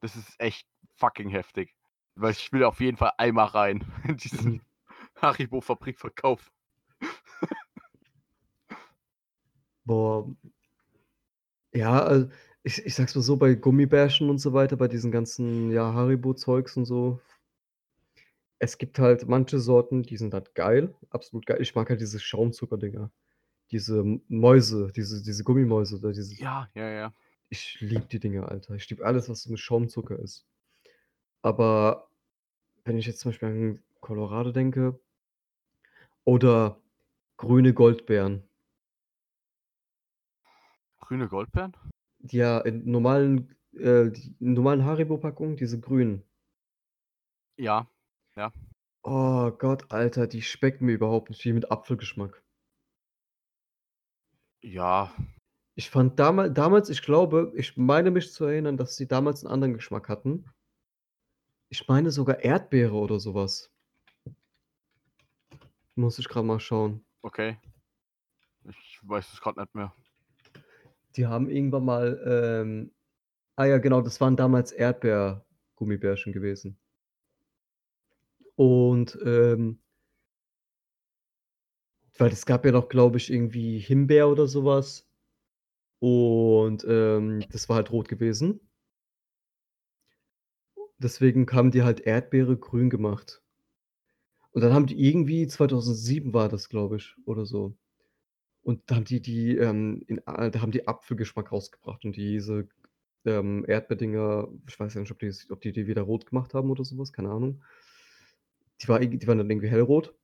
Das ist echt fucking heftig. Weil ich will auf jeden Fall einmal rein in diesen. Haribo-Fabrikverkauf. Boah. Ja, also, ich ich sage es mal so, bei Gummibärchen und so weiter, bei diesen ganzen, ja, Haribo-Zeugs und so es gibt halt manche Sorten, die sind halt geil, absolut geil. Ich mag halt diese Schaumzucker-Dinger. Diese Mäuse, diese diese Gummimäuse da, diese Ja, ja, ja. Ich liebe die Dinger, Alter. Ich liebe alles, was so mit Schaumzucker ist. Aber wenn ich jetzt zum Beispiel an Colorado denke oder grüne Goldbeeren. Grüne Goldbeeren? Ja, in normalen äh, in normalen Haribo-Packungen, diese grünen. Ja, ja. Oh Gott, Alter, die schmecken mir überhaupt nicht, wie mit Apfelgeschmack. Ja. Ich fand damal damals ich glaube, ich meine mich zu erinnern, dass sie damals 'n anderen Geschmack hatten. Ich meine sogar Erdbeere oder so was. Muss ich grad mal schauen. Okay. Ich weiß es grad nicht mehr. Die haben irgendwann mal, ähm ah ja, genau, das waren damals Erdbeer-Gummibärchen gewesen. Und, ähm weil es gab ja noch, glaube ich, irgendwie Himbeer oder so was. Und, ähm, das war halt rot gewesen. Deswegen haben die halt Erdbeere grün gemacht. Und dann haben die irgendwie 2007 war das, glaube ich, oder so. Und da haben die die, ähm, in A da haben die Apfelgeschmack rausgebracht und diese, ähm, Erdbeerdinger, ich weiß ja nicht, ob die ob die die wieder rot gemacht haben oder so was, keine Ahnung. Die war die waren dann irgendwie hellrot.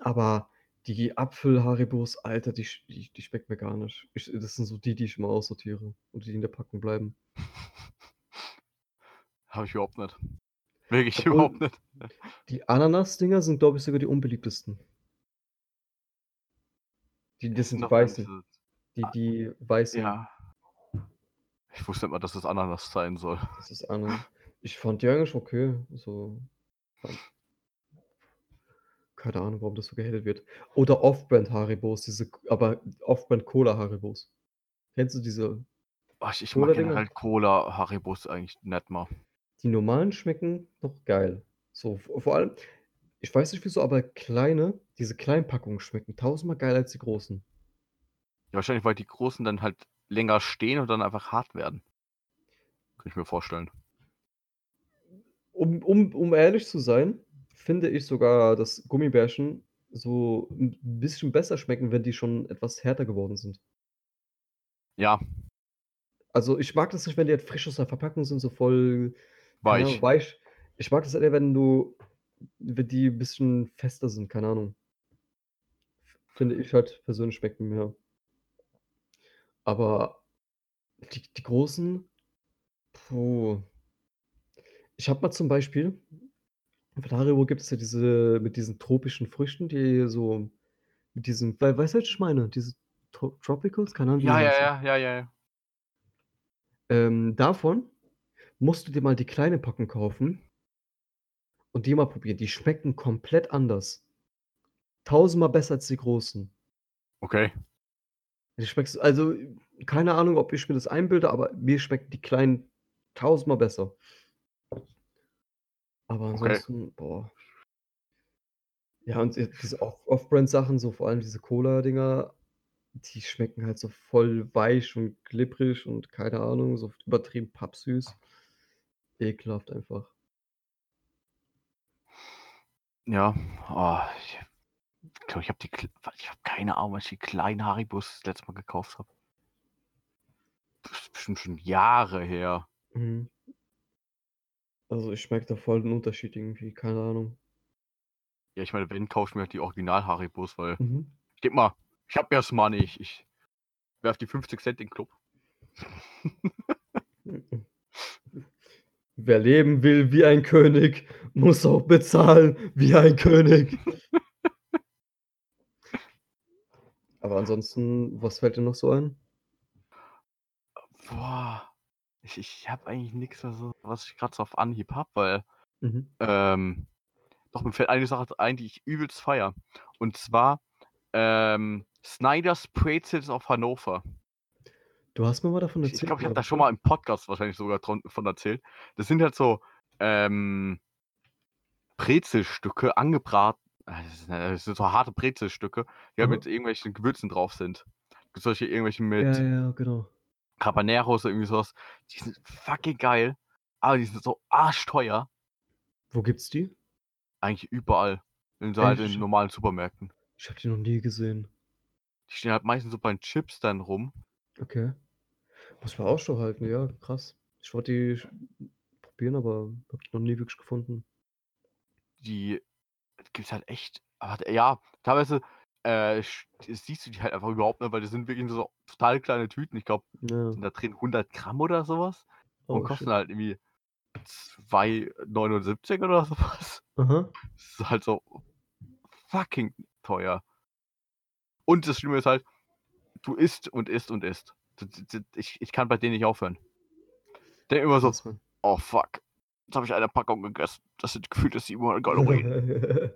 Aber die Apfel-Haribos, Alter, die die die schmecken mir gar nicht. Ich das sind so die, die ich immer aussortiere und die in der Packung bleiben. Habe ich überhaupt nicht. Wirklich Obwohl überhaupt nicht. die Ananas-Dinger sind, glaube ich, sogar die unbeliebtesten. Die das sind die weißen. Die a die weißen. ja. Ich wusste nicht mal, dass das Ananas sein soll. Das ist Ananas. Ich fand die eigentlich okay, so keine Ahnung, warum das so gehatet wird. Oder Off-Brand Haribos, diese aber Off-Brand Cola Haribos. Kennst du diese Oh, ich ich mag generell Cola Haribos eigentlich nicht mal. Die normalen schmecken noch geil. So, vor allem ich weiß nicht wieso, aber kleine diese kleinen Packungen schmecken tausendmal geiler als die großen. Ja, wahrscheinlich, weil die großen dann halt länger stehen und dann einfach hart werden. Könnte ich mir vorstellen. Um um um ehrlich zu sein, finde ich sogar, dass Gummibärchen so 'n bisschen besser schmecken, wenn die schon etwas härter geworden sind. Ja. Also, ich mag das nicht, wenn die halt frisch aus der Verpackung sind, so voll, keine Ahnung, Weich. weich. Ich mag das eher, wenn du wenn die 'n bisschen fester sind, keine Ahnung. Finde ich halt persönlich schmecken mehr. Aber die die großen, puh. Ich habe mal zum Beispiel von Haribo gibt es ja diese mit diesen tropischen Früchten, die so mit diesem wei weißt du, welche ich meine? Diese Tro Tropicals? Keine Ahnung, Ja, ja, ja, ja, ja, ja. Ähm, davon musst du dir mal die kleine Packung kaufen und die mal probieren. Die schmecken komplett anders. Tausendmal besser als die großen. Okay. Die schmeckst also, keine Ahnung, ob ich mir das einbilde, aber mir schmecken die kleinen tausendmal besser. Aber Okay. ansonsten, boah. Ja, und, diese Off Off-Brand-Sachen, so vor allem diese Cola-Dinger, die schmecken halt so voll weich und glibberig und keine Ahnung, so übertrieben pappsüß. Ekelhaft einfach. Ja, oh, ich glaube, ich habe die ich habe keine Ahnung, wann ich die kleinen Haribos das letzte Mal gekauft habe. Das ist bestimmt schon Jahre her. Mhm. Also, ich merke da voll den Unterschied irgendwie, keine Ahnung. Ja, ich meine, wenn, kaufe ich mir halt die Original Haribos, weil Mhm. ich denke mal, ich habe ja das Money, ich werfe die 50 Cent in den Club. Wer leben will wie ein König, muss auch bezahlen wie ein König. Aber ansonsten, was fällt dir noch so ein? Boah, ich ich habe eigentlich nix mehr so, was ich grad so auf Anhieb habe, weil, Mhm. ähm doch, mir fällt eine Sache ein, die ich übelst feiere. Und zwar, ähm, Snyder's Pretzels auf Hannover. Du hast mir mal davon Ich ich erzählt, glaube, ich habe da schon mal im Podcast wahrscheinlich sogar dron von erzählt. Das sind halt so, ähm Brezelstücke angebraten äh, das sind so harte Brezelstücke, die halt Aha. mit irgendwelchen Gewürzen drauf sind. Solche irgendwelche Ja, mit ja, genau. Habaneros oder irgendwie so was. Die sind fucking geil, aber die sind so arschteuer. Wo gibt's die? Eigentlich überall. In so halt in normalen Supermärkten. Ich habe die noch nie gesehen. Die stehen halt meistens so bei den Chips dann rum. Okay. Muss man Ausschau halten, ja, krass. Ich wollte die probieren, aber habe die noch nie wirklich gefunden. Die gibt's halt echt aber ja, teilweise, äh, siehst du die halt einfach überhaupt nicht, weil die sind wirklich so total kleine Tüten. Ich glaube, Ja. da drin 100 Gramm oder so was und Oh, kosten shit. halt irgendwie 2,79 oder so was. Aha. Das ist halt so fucking teuer. Und das Schlimme ist halt, du isst und isst und isst. Ich ich kann bei denen nicht aufhören. Denke immer so. „Oh fuck, jetzt habe ich eine Packung gegessen. Das sind gefühlte 700 Kalorien.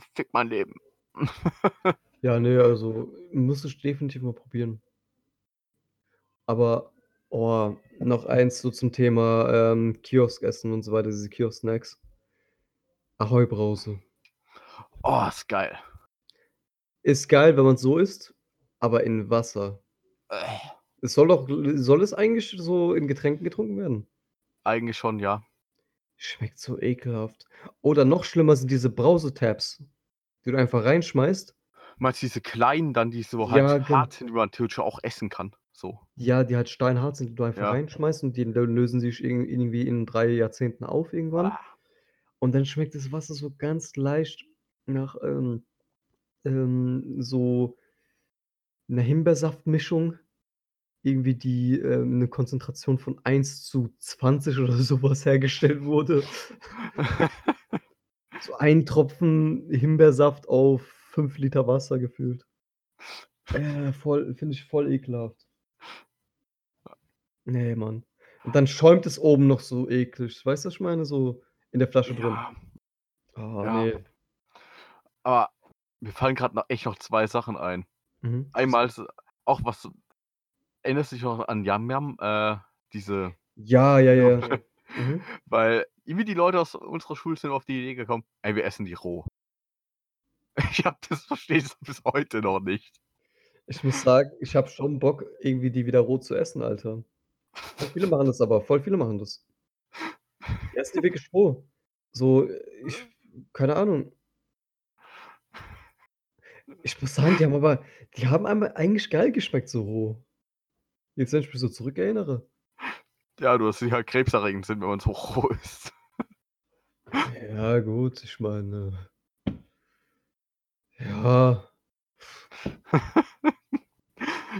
Fick mein Leben.“ Ja, ne, also, muss ich definitiv mal probieren. Aber, oh, noch eins so zum Thema, ähm, Kioskessen und so weiter, diese Kiosk-Snacks. Ahoi Brause. Oh, ist geil. Ist geil, wenn man's so isst, aber in Wasser. Äh. Es soll doch soll es eigentlich so in Getränken getrunken werden? Eigentlich schon, ja. Schmeckt so ekelhaft. Oder noch schlimmer sind diese Brausetabs, die du einfach reinschmeißt. Meinst du diese kleinen dann, die so Ja, halt gen hart sind, die man theoretisch auch essen kann? So. Ja, die halt steinhart sind, die du einfach Ja. reinschmeißt und die lö lösen sich irg irgendwie in 3 Jahrzehnten auf irgendwann. Ah. Und dann schmeckt das Wasser so ganz leicht nach, ähm, ähm, so 'ner Himbeersaftmischung. Irgendwie die, ähm 'ne Konzentration von 1:20 oder so was hergestellt wurde. So ein Tropfen Himbeersaft auf 5 Liter Wasser gefühlt. Äh, voll finde ich voll ekelhaft. Ne, Mann. Und dann schäumt es oben noch so eklig. Weißt du, was ich meine? So in der Flasche drin. Ja. Oh, Ja. ne. Aber mir fallen grad noch echt noch 2 Sachen ein. Mhm. Einmal auch was erinnerst du dich noch an Yam Yam? Äh, diese Ja, ja, ja. Mhm. Weil irgendwie die Leute aus unserer Schule sind auf die Idee gekommen: „Ey, wir essen die roh.“ Ich habe das verstehe ich bis heute noch nicht. Ich muss sagen, ich habe schon Bock, irgendwie die wieder roh zu essen, Alter. Voll viele machen das aber, voll viele machen das. Die essen die wirklich roh. So, ich keine Ahnung. Ich muss sagen, die haben aber die haben einmal eigentlich geil geschmeckt so roh. Jetzt, wenn ich mich so zurückerinnere. Ja, dass sie halt krebserregend sind, wenn man so roh isst. Ja, gut, ich meine ja.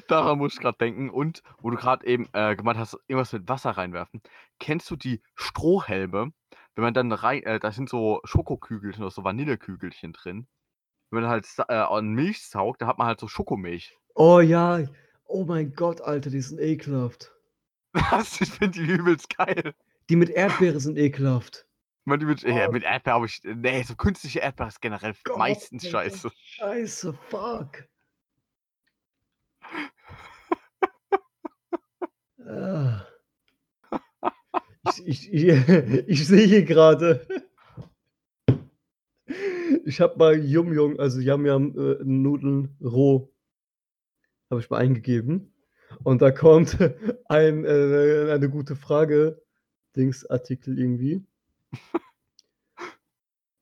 Daran muss ich grad denken und wo du grad eben, äh, gemeint hast, irgendwas mit Wasser reinwerfen. Kennst du die Strohhelme? Wenn man dann rei äh, da sind so Schokokügelchen oder so Vanillekügelchen drin. Wenn man halt äh, an Milch saugt, da hat man halt so Schokomilch. Oh ja. Oh mein Gott, Alter, die sind ekelhaft. Was? Ich finde die übelst geil. Die mit Erdbeere sind ekelhaft. Meine, die mit ja, Oh. mit Erdbeere habe ich ne, so künstliche Erdbeere ist generell Gott, meistens scheiße. Scheiße, fuck. Ah. Ich ich ich ich sehe hier grade ich habe mal Yum Yum, also Yum Yum, äh, Nudeln roh habe ich mal eingegeben und da kommt ein äh, eine gute Frage Dings-Artikel irgendwie.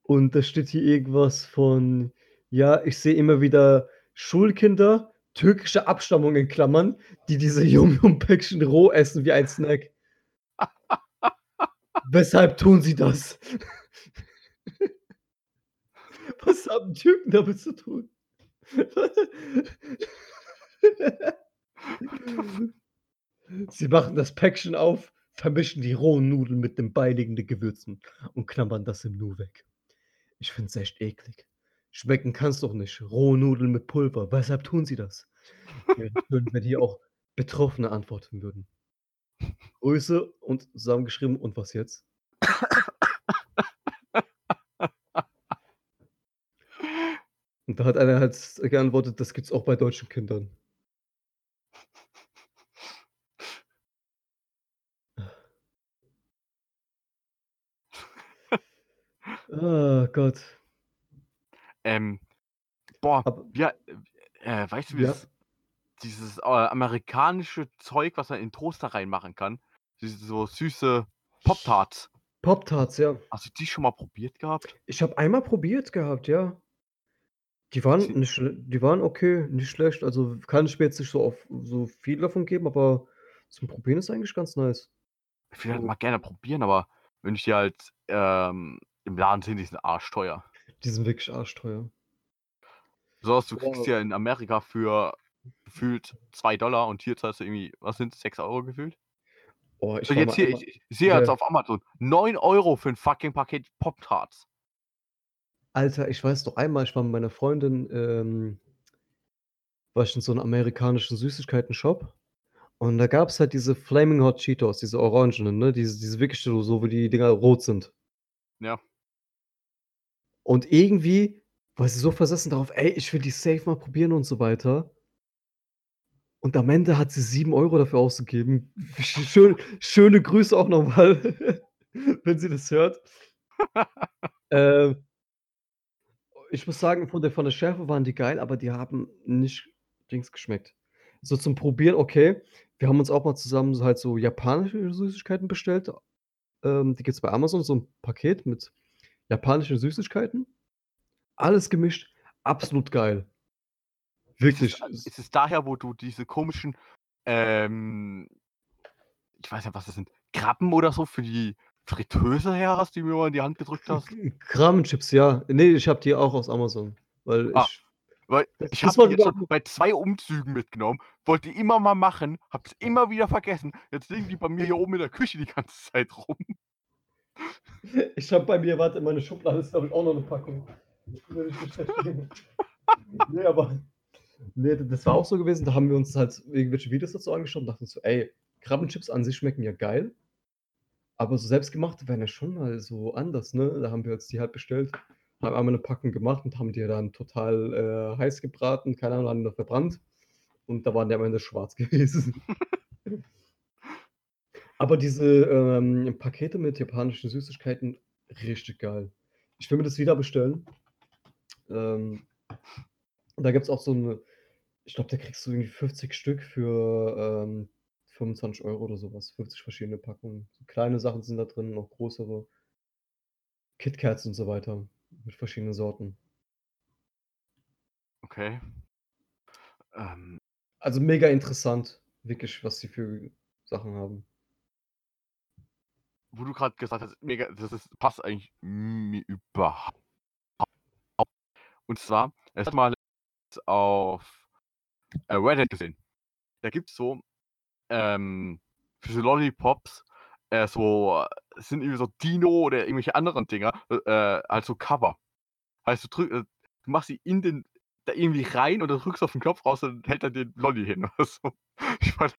Und da steht hier irgendwas von: „Ja, ich sehe immer wieder Schulkinder türkischer Abstammung in Klammern, die diese Yum Yum Päckchen roh essen wie ein Snack.“ Weshalb tun sie das? Was haben Türken damit zu tun? Sie machen das Päckchen auf, vermischen die rohen Nudeln mit den beiliegenden Gewürzen und knabbern das im Nu weg. Ich finde es echt eklig. Schmecken kann's doch nicht. Rohe Nudeln mit Pulver. Weshalb tun sie das? Wäre schön, wenn hier auch Betroffene antworten würden. Grüße und zusammengeschrieben und was jetzt? Und da hat einer halt geantwortet: „Das gibt's auch bei deutschen Kindern.“ Ah, Gott. Ähm, boah, Aber ja, äh, weißt du, wie Ja. das dieses, äh, amerikanische Zeug, was man in Toaster reinmachen kann, diese so süße Pop-Tarts. Pop-Tarts, ja. Hast du die schon mal probiert gehabt? Ich habe einmal probiert gehabt, ja. Die waren Sie nicht die waren okay, nicht schlecht. Also, kann ich mir jetzt nicht so auf so viel davon geben, aber zum Probieren ist eigentlich ganz nice. Ich würde halt mal gerne probieren, aber wenn ich die halt, ähm, im Laden sehe, die sind arschteuer. Die sind wirklich arschteuer. Besonders du kriegst Ja. die ja in Amerika für gefühlt 2 $ und hier zahlst du irgendwie, was sind's, 6 € gefühlt? Oh, ich So, jetzt hier, ich ich sehe jetzt ja. auf Amazon 9 € für 'n fucking Paket Pop-Tarts. Alter, ich weiß noch einmal, ich war mit meiner Freundin, ähm war ich in so 'nem amerikanischen Süßigkeiten-Shop und da gab's halt diese Flaming Hot Cheetos, diese orangenen, ne? Diese diese wirklich so so, wo die Dinger rot sind. Ja. Und irgendwie war sie so versessen darauf: „Ey, ich will die safe mal probieren“ und so weiter. Und am Ende hat sie 7 € dafür ausgegeben. Sch schön schöne Grüße auch noch mal, wenn sie das hört. Ähm ich muss sagen, von der von der Schärfe waren die geil, aber die haben nicht Dings geschmeckt. So zum Probieren okay. Wir haben uns auch mal zusammen so halt so japanische Süßigkeiten bestellt Ähm, die gibt's bei Amazon, so 'n Paket mit japanischen Süßigkeiten. Alles gemischt, absolut geil. Ist Wirklich, äh es ist es daher, wo du diese komischen, ähm ich weiß nicht, was das sind, Krabben oder so für die Fritteuse her hast, die mir mal in die Hand gedrückt hast? Kramenchips, ja. Ne, ich habe die auch aus Amazon, weil Ah, ich weil ich habe die jetzt schon bei 2 Umzügen mitgenommen, wollte die immer mal machen, habe es immer wieder vergessen. Jetzt liegen die bei mir hier oben in der Küche die ganze Zeit rum. Ich habe bei mir warte, in meiner Schublade ist, glaube ich, auch noch 'ne Packung. Ich will mich nicht verstehen. Ne, aber ne, das war auch so gewesen, da haben wir uns halt irgendwelche Videos dazu angeschaut und dachten so: „Ey, Krabbenchips an sich schmecken ja geil“ aber so selbstgemachte wären ja schon mal so anders, ne? Da haben wir uns die halt bestellt, haben einmal 'ne Packung gemacht und haben die dann total, äh, heiß gebraten, keine Ahnung, haben die noch verbrannt und da waren die am Ende schwarz gewesen. Aber diese, ähm, Pakete mit japanischen Süßigkeiten, richtig geil. Ich will mir das wieder bestellen. Ähm, da gibt's auch so 'ne ich glaube, da kriegst du irgendwie 50 Stück für, ähm, 25 € oder so was, 50 verschiedene Packungen. So kleine Sachen sind da drin, noch größere. KitKats und so weiter mit verschiedenen Sorten. Okay. Ähm Also, mega interessant, wirklich, was die für Sachen haben. Wo du grad gesagt hast, mega das ist passt eigentlich mir überhaupt und zwar, ich habe mal auf, äh, Reddit gesehen. Da gibt's so, ähm, für so Lollipops, äh, so es sind irgendwie so Dino oder irgendwelche anderen Dinger, äh, halt so Cover. Heißt, du drück äh, du machst sie in den da irgendwie rein oder drückst auf 'n Knopf raus und hält dann den Lolli hin oder so. Ich war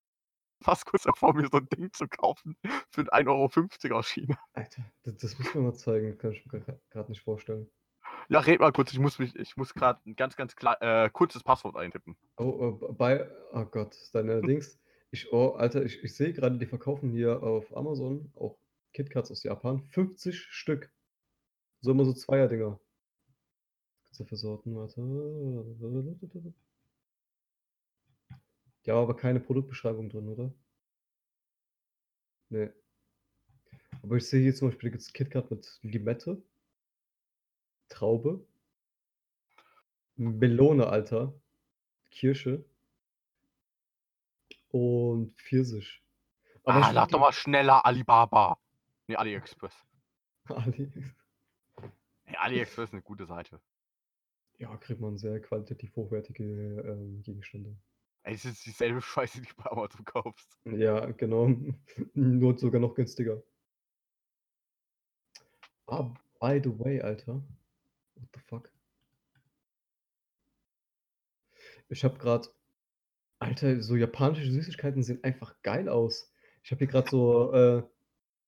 fast kurz davor, mir so 'n Ding zu kaufen für 1,50 € aus China. Alter, das musst du mir mal zeigen, kann ich mir grad nicht vorstellen. Ja, red mal kurz, ich muss mich ich muss grad 'n ganz, ganz klei äh, kurzes Passwort eintippen. Oh, äh, bei oh Gott, deine Dings ich oh, Alter, ich ich sehe grade, die verkaufen hier auf Amazon auch KitKats aus Japan, 50 Stück. So immer so Zweierdinger. Gibt's da für Sorten? Warte. Ja, aber keine Produktbeschreibung drin, oder? Ne. Aber ich sehe hier zum Beispiel, da gibt's KitKat mit Limette. Traube. Melone, Alter. Kirsche. Und Pfirsich. Aber Ah, lad doch mal schneller Alibaba. Ne, AliExpress. Ali Ne, AliExpress ist 'ne gute Seite. Ja, kriegt man sehr qualitativ hochwertige, ähm, Gegenstände. Es ist dieselbe Scheiße, die du bei Amazon kaufst. Ja, genau. Nur sogar noch günstiger. Ah, by the way, Alter. What the fuck? Ich habe grad Alter, so japanische Süßigkeiten sehen einfach geil aus. Ich habe hier grad so, äh,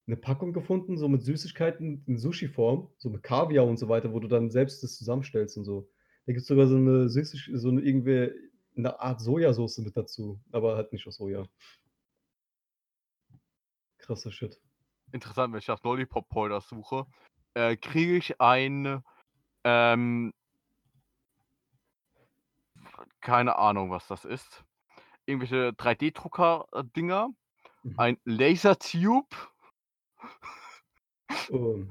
'ne Packung gefunden, so mit Süßigkeiten in Sushiform, so mit Kaviar und so weiter, wo du dann selbst das zusammenstellst und so. Da gibt's sogar so 'ne Süßig so 'ne irgendwie 'ne Art Sojasauce mit dazu, aber halt nicht aus Soja. Krasser Shit. Interessant, wenn ich nach Lollipop Holders suche, äh, kriege ich ein, ähm keine Ahnung, was das ist. Irgendwelche 3D-Drucker, äh, Dinger, Mhm. ein Lasertube. Oh.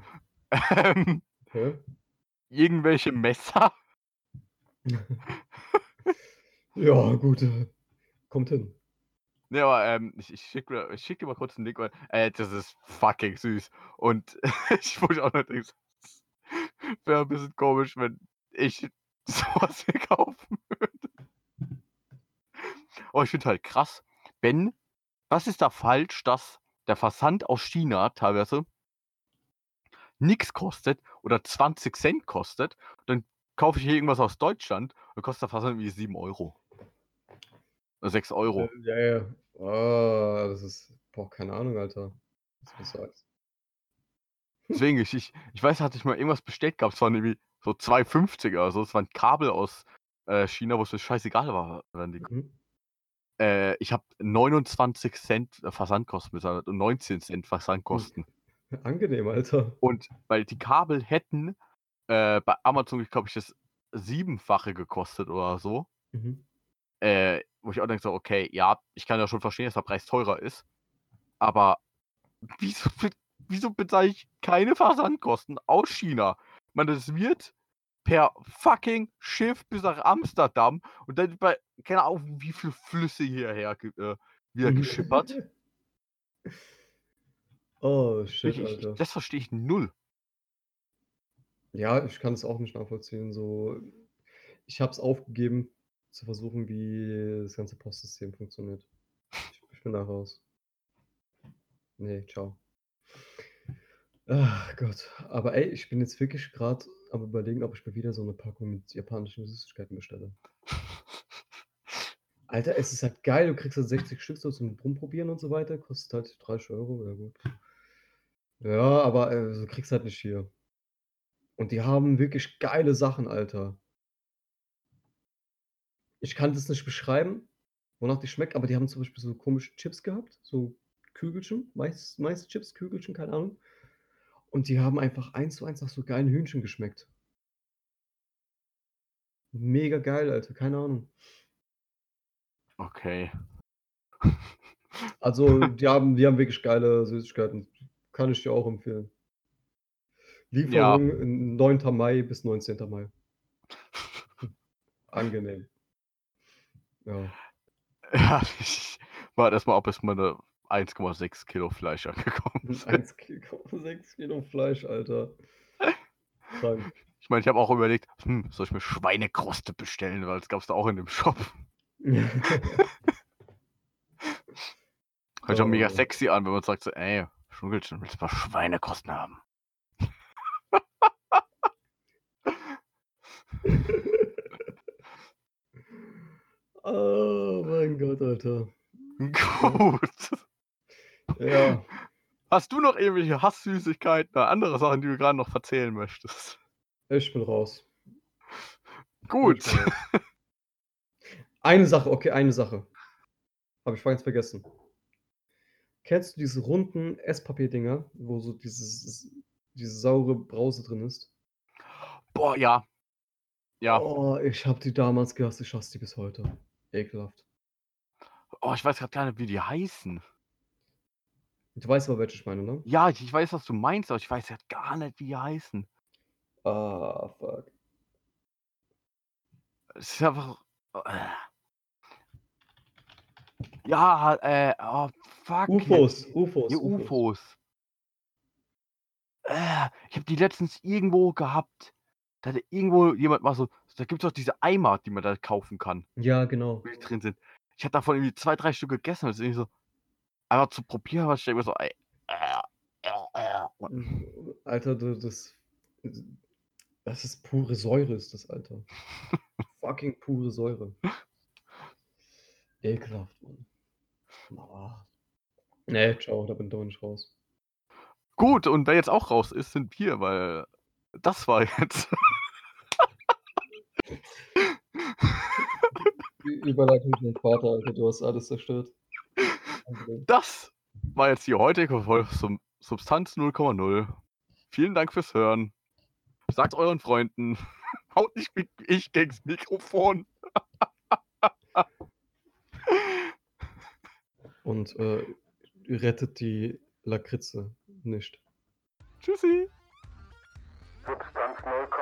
Ähm Okay. irgendwelche Messer. Ja, gut, äh, kommt hin. Ne, aber, ähm, ich ich schicke schicke dir mal kurz 'n Link, weil äh, das ist fucking süß. Und ich muss auch noch es wäre 'n bisschen komisch, wenn ich so was hier kaufen würde. Aber ich finde halt krass, wenn was ist da falsch, dass der Versand aus China teilweise nix kostet oder 20 Cent kostet, dann kaufe ich hier irgendwas aus Deutschland, dann kostet der Versand irgendwie 7 €. Oder 6 Äh, €. ja, ja. Ah, das ist boah, keine Ahnung, Alter, was du sagst. Deswegen, ich ich ich weiß, da hatte ich mal irgendwas bestellt gehabt, es waren irgendwie so 2,50 oder so. Es war 'n Kabel aus, äh, China, wo's mir scheißegal war, Mhm. Äh, ich habe 29 Cent Versandkosten bezahlt und 19 Cent. Versandkosten. Angenehm, Alter. Und weil die Kabel hätten, äh, bei Amazon, glaube ich, das Siebenfache gekostet oder so. Mhm. Äh, wo ich auch denke so: „Okay, ja, ich kann ja schon verstehen, dass der Preis teurer ist.“ Aber wieso wieso bezahle ich keine Versandkosten aus China? Man, das wird per fucking Schiff bis nach Amsterdam und dann bei, keine Ahnung, wie viele Flüsse hierher äh, wieder geschippert. Oh, shit, ich, Alter. das verstehe ich null. Ja, ich kann es auch nicht nachvollziehen. So, ich habe es aufgegeben, zu versuchen, wie das ganze Postsystem funktioniert. Ich, ich bin da raus. Nee, ciao. Ach Gott. Aber ey, ich bin jetzt wirklich gerade am überlegen, ob ich mir wieder so eine Packung mit japanischen Süßigkeiten bestelle. Alter, es ist halt geil, du kriegst halt 60 Stück so zum Rumprobieren und so weiter, kostet halt 30 Euro, ja gut. Ja, aber äh, du kriegst halt nicht hier. Und die haben wirklich geile Sachen, Alter. Ich kann das nicht beschreiben, wonach die schmeckt, aber die haben zum Beispiel so komische Chips gehabt, so Kügelchen, Mais, Maischips, Kügelchen, keine Ahnung. Und die haben einfach eins zu eins nach so geilen Hühnchen geschmeckt. Mega geil, Alter, keine Ahnung. Okay. Also, die haben, die haben wirklich geile Süßigkeiten. Kann ich dir auch empfehlen. Lieferung in 9. Mai bis 19. Mai. Angenehm. Ja. Ja, ich warte erstmal, ob es meine 1,6 Kilo Fleisch angekommen ist. 1,6 Kilo Fleisch, Alter. Ich meine, ich habe auch überlegt, hm, soll ich mir Schweinekruste bestellen, weil das gab es da auch in dem Shop. Hört sich auch mega Oh. sexy an, wenn man sagt so, ey, Schnuckelchen, willst du mal Schweinekrusten haben? Oh mein Gott, Alter. Gut. Ja. Hast du noch irgendwelche Hasssüßigkeiten oder andere Sachen, die du gerade noch erzählen möchtest? Ich bin raus. Gut. Ich bin raus. Eine Sache, okay, eine Sache. Habe ich vorhin vergessen. Kennst du diese runden Esspapier-Dinger, wo so dieses, diese saure Brause drin ist? Boah, ja. Ja. Oh, ich habe die damals gehasst, ich hasse die bis heute. Ekelhaft. Oh, ich weiß gerade gar nicht, wie die heißen. Du weißt aber, welche ich meine, ne? Ja, ich, ich weiß, was du meinst, aber ich weiß ja gar nicht, wie die heißen. Ah, fuck. Es ist einfach. Äh. Ja, äh, oh, fuck. UFOs, UFOs. Die UFOs. Äh, ich habe die letztens irgendwo gehabt. Da hatte irgendwo jemand mal so. Da gibt es doch diese Eimer, die man da kaufen kann, Ja, genau. die drin sind. Ich hatte davon irgendwie zwei, drei Stück gegessen. Das ist irgendwie so. Einfach zu probieren, aber ich denke mir so, ey. Äh, äh, äh. Alter, du, das. Das ist pure Säure, ist das, Alter. Fucking pure Säure. Ekelhaft, Mann. Ah. Nee, ciao, da bin ich doch nicht raus. Gut, und wer jetzt auch raus ist, sind wir, weil das war jetzt. Überleitung mit dem Vater, Alter, du hast alles zerstört. Das war jetzt die heutige Folge zum Substanz 0,0. Vielen Dank fürs Hören. Sagt euren Freunden, haut nicht wie ich gegens Mikrofon. Und äh, rettet die Lakritze nicht. Tschüssi. Substanz 0,0.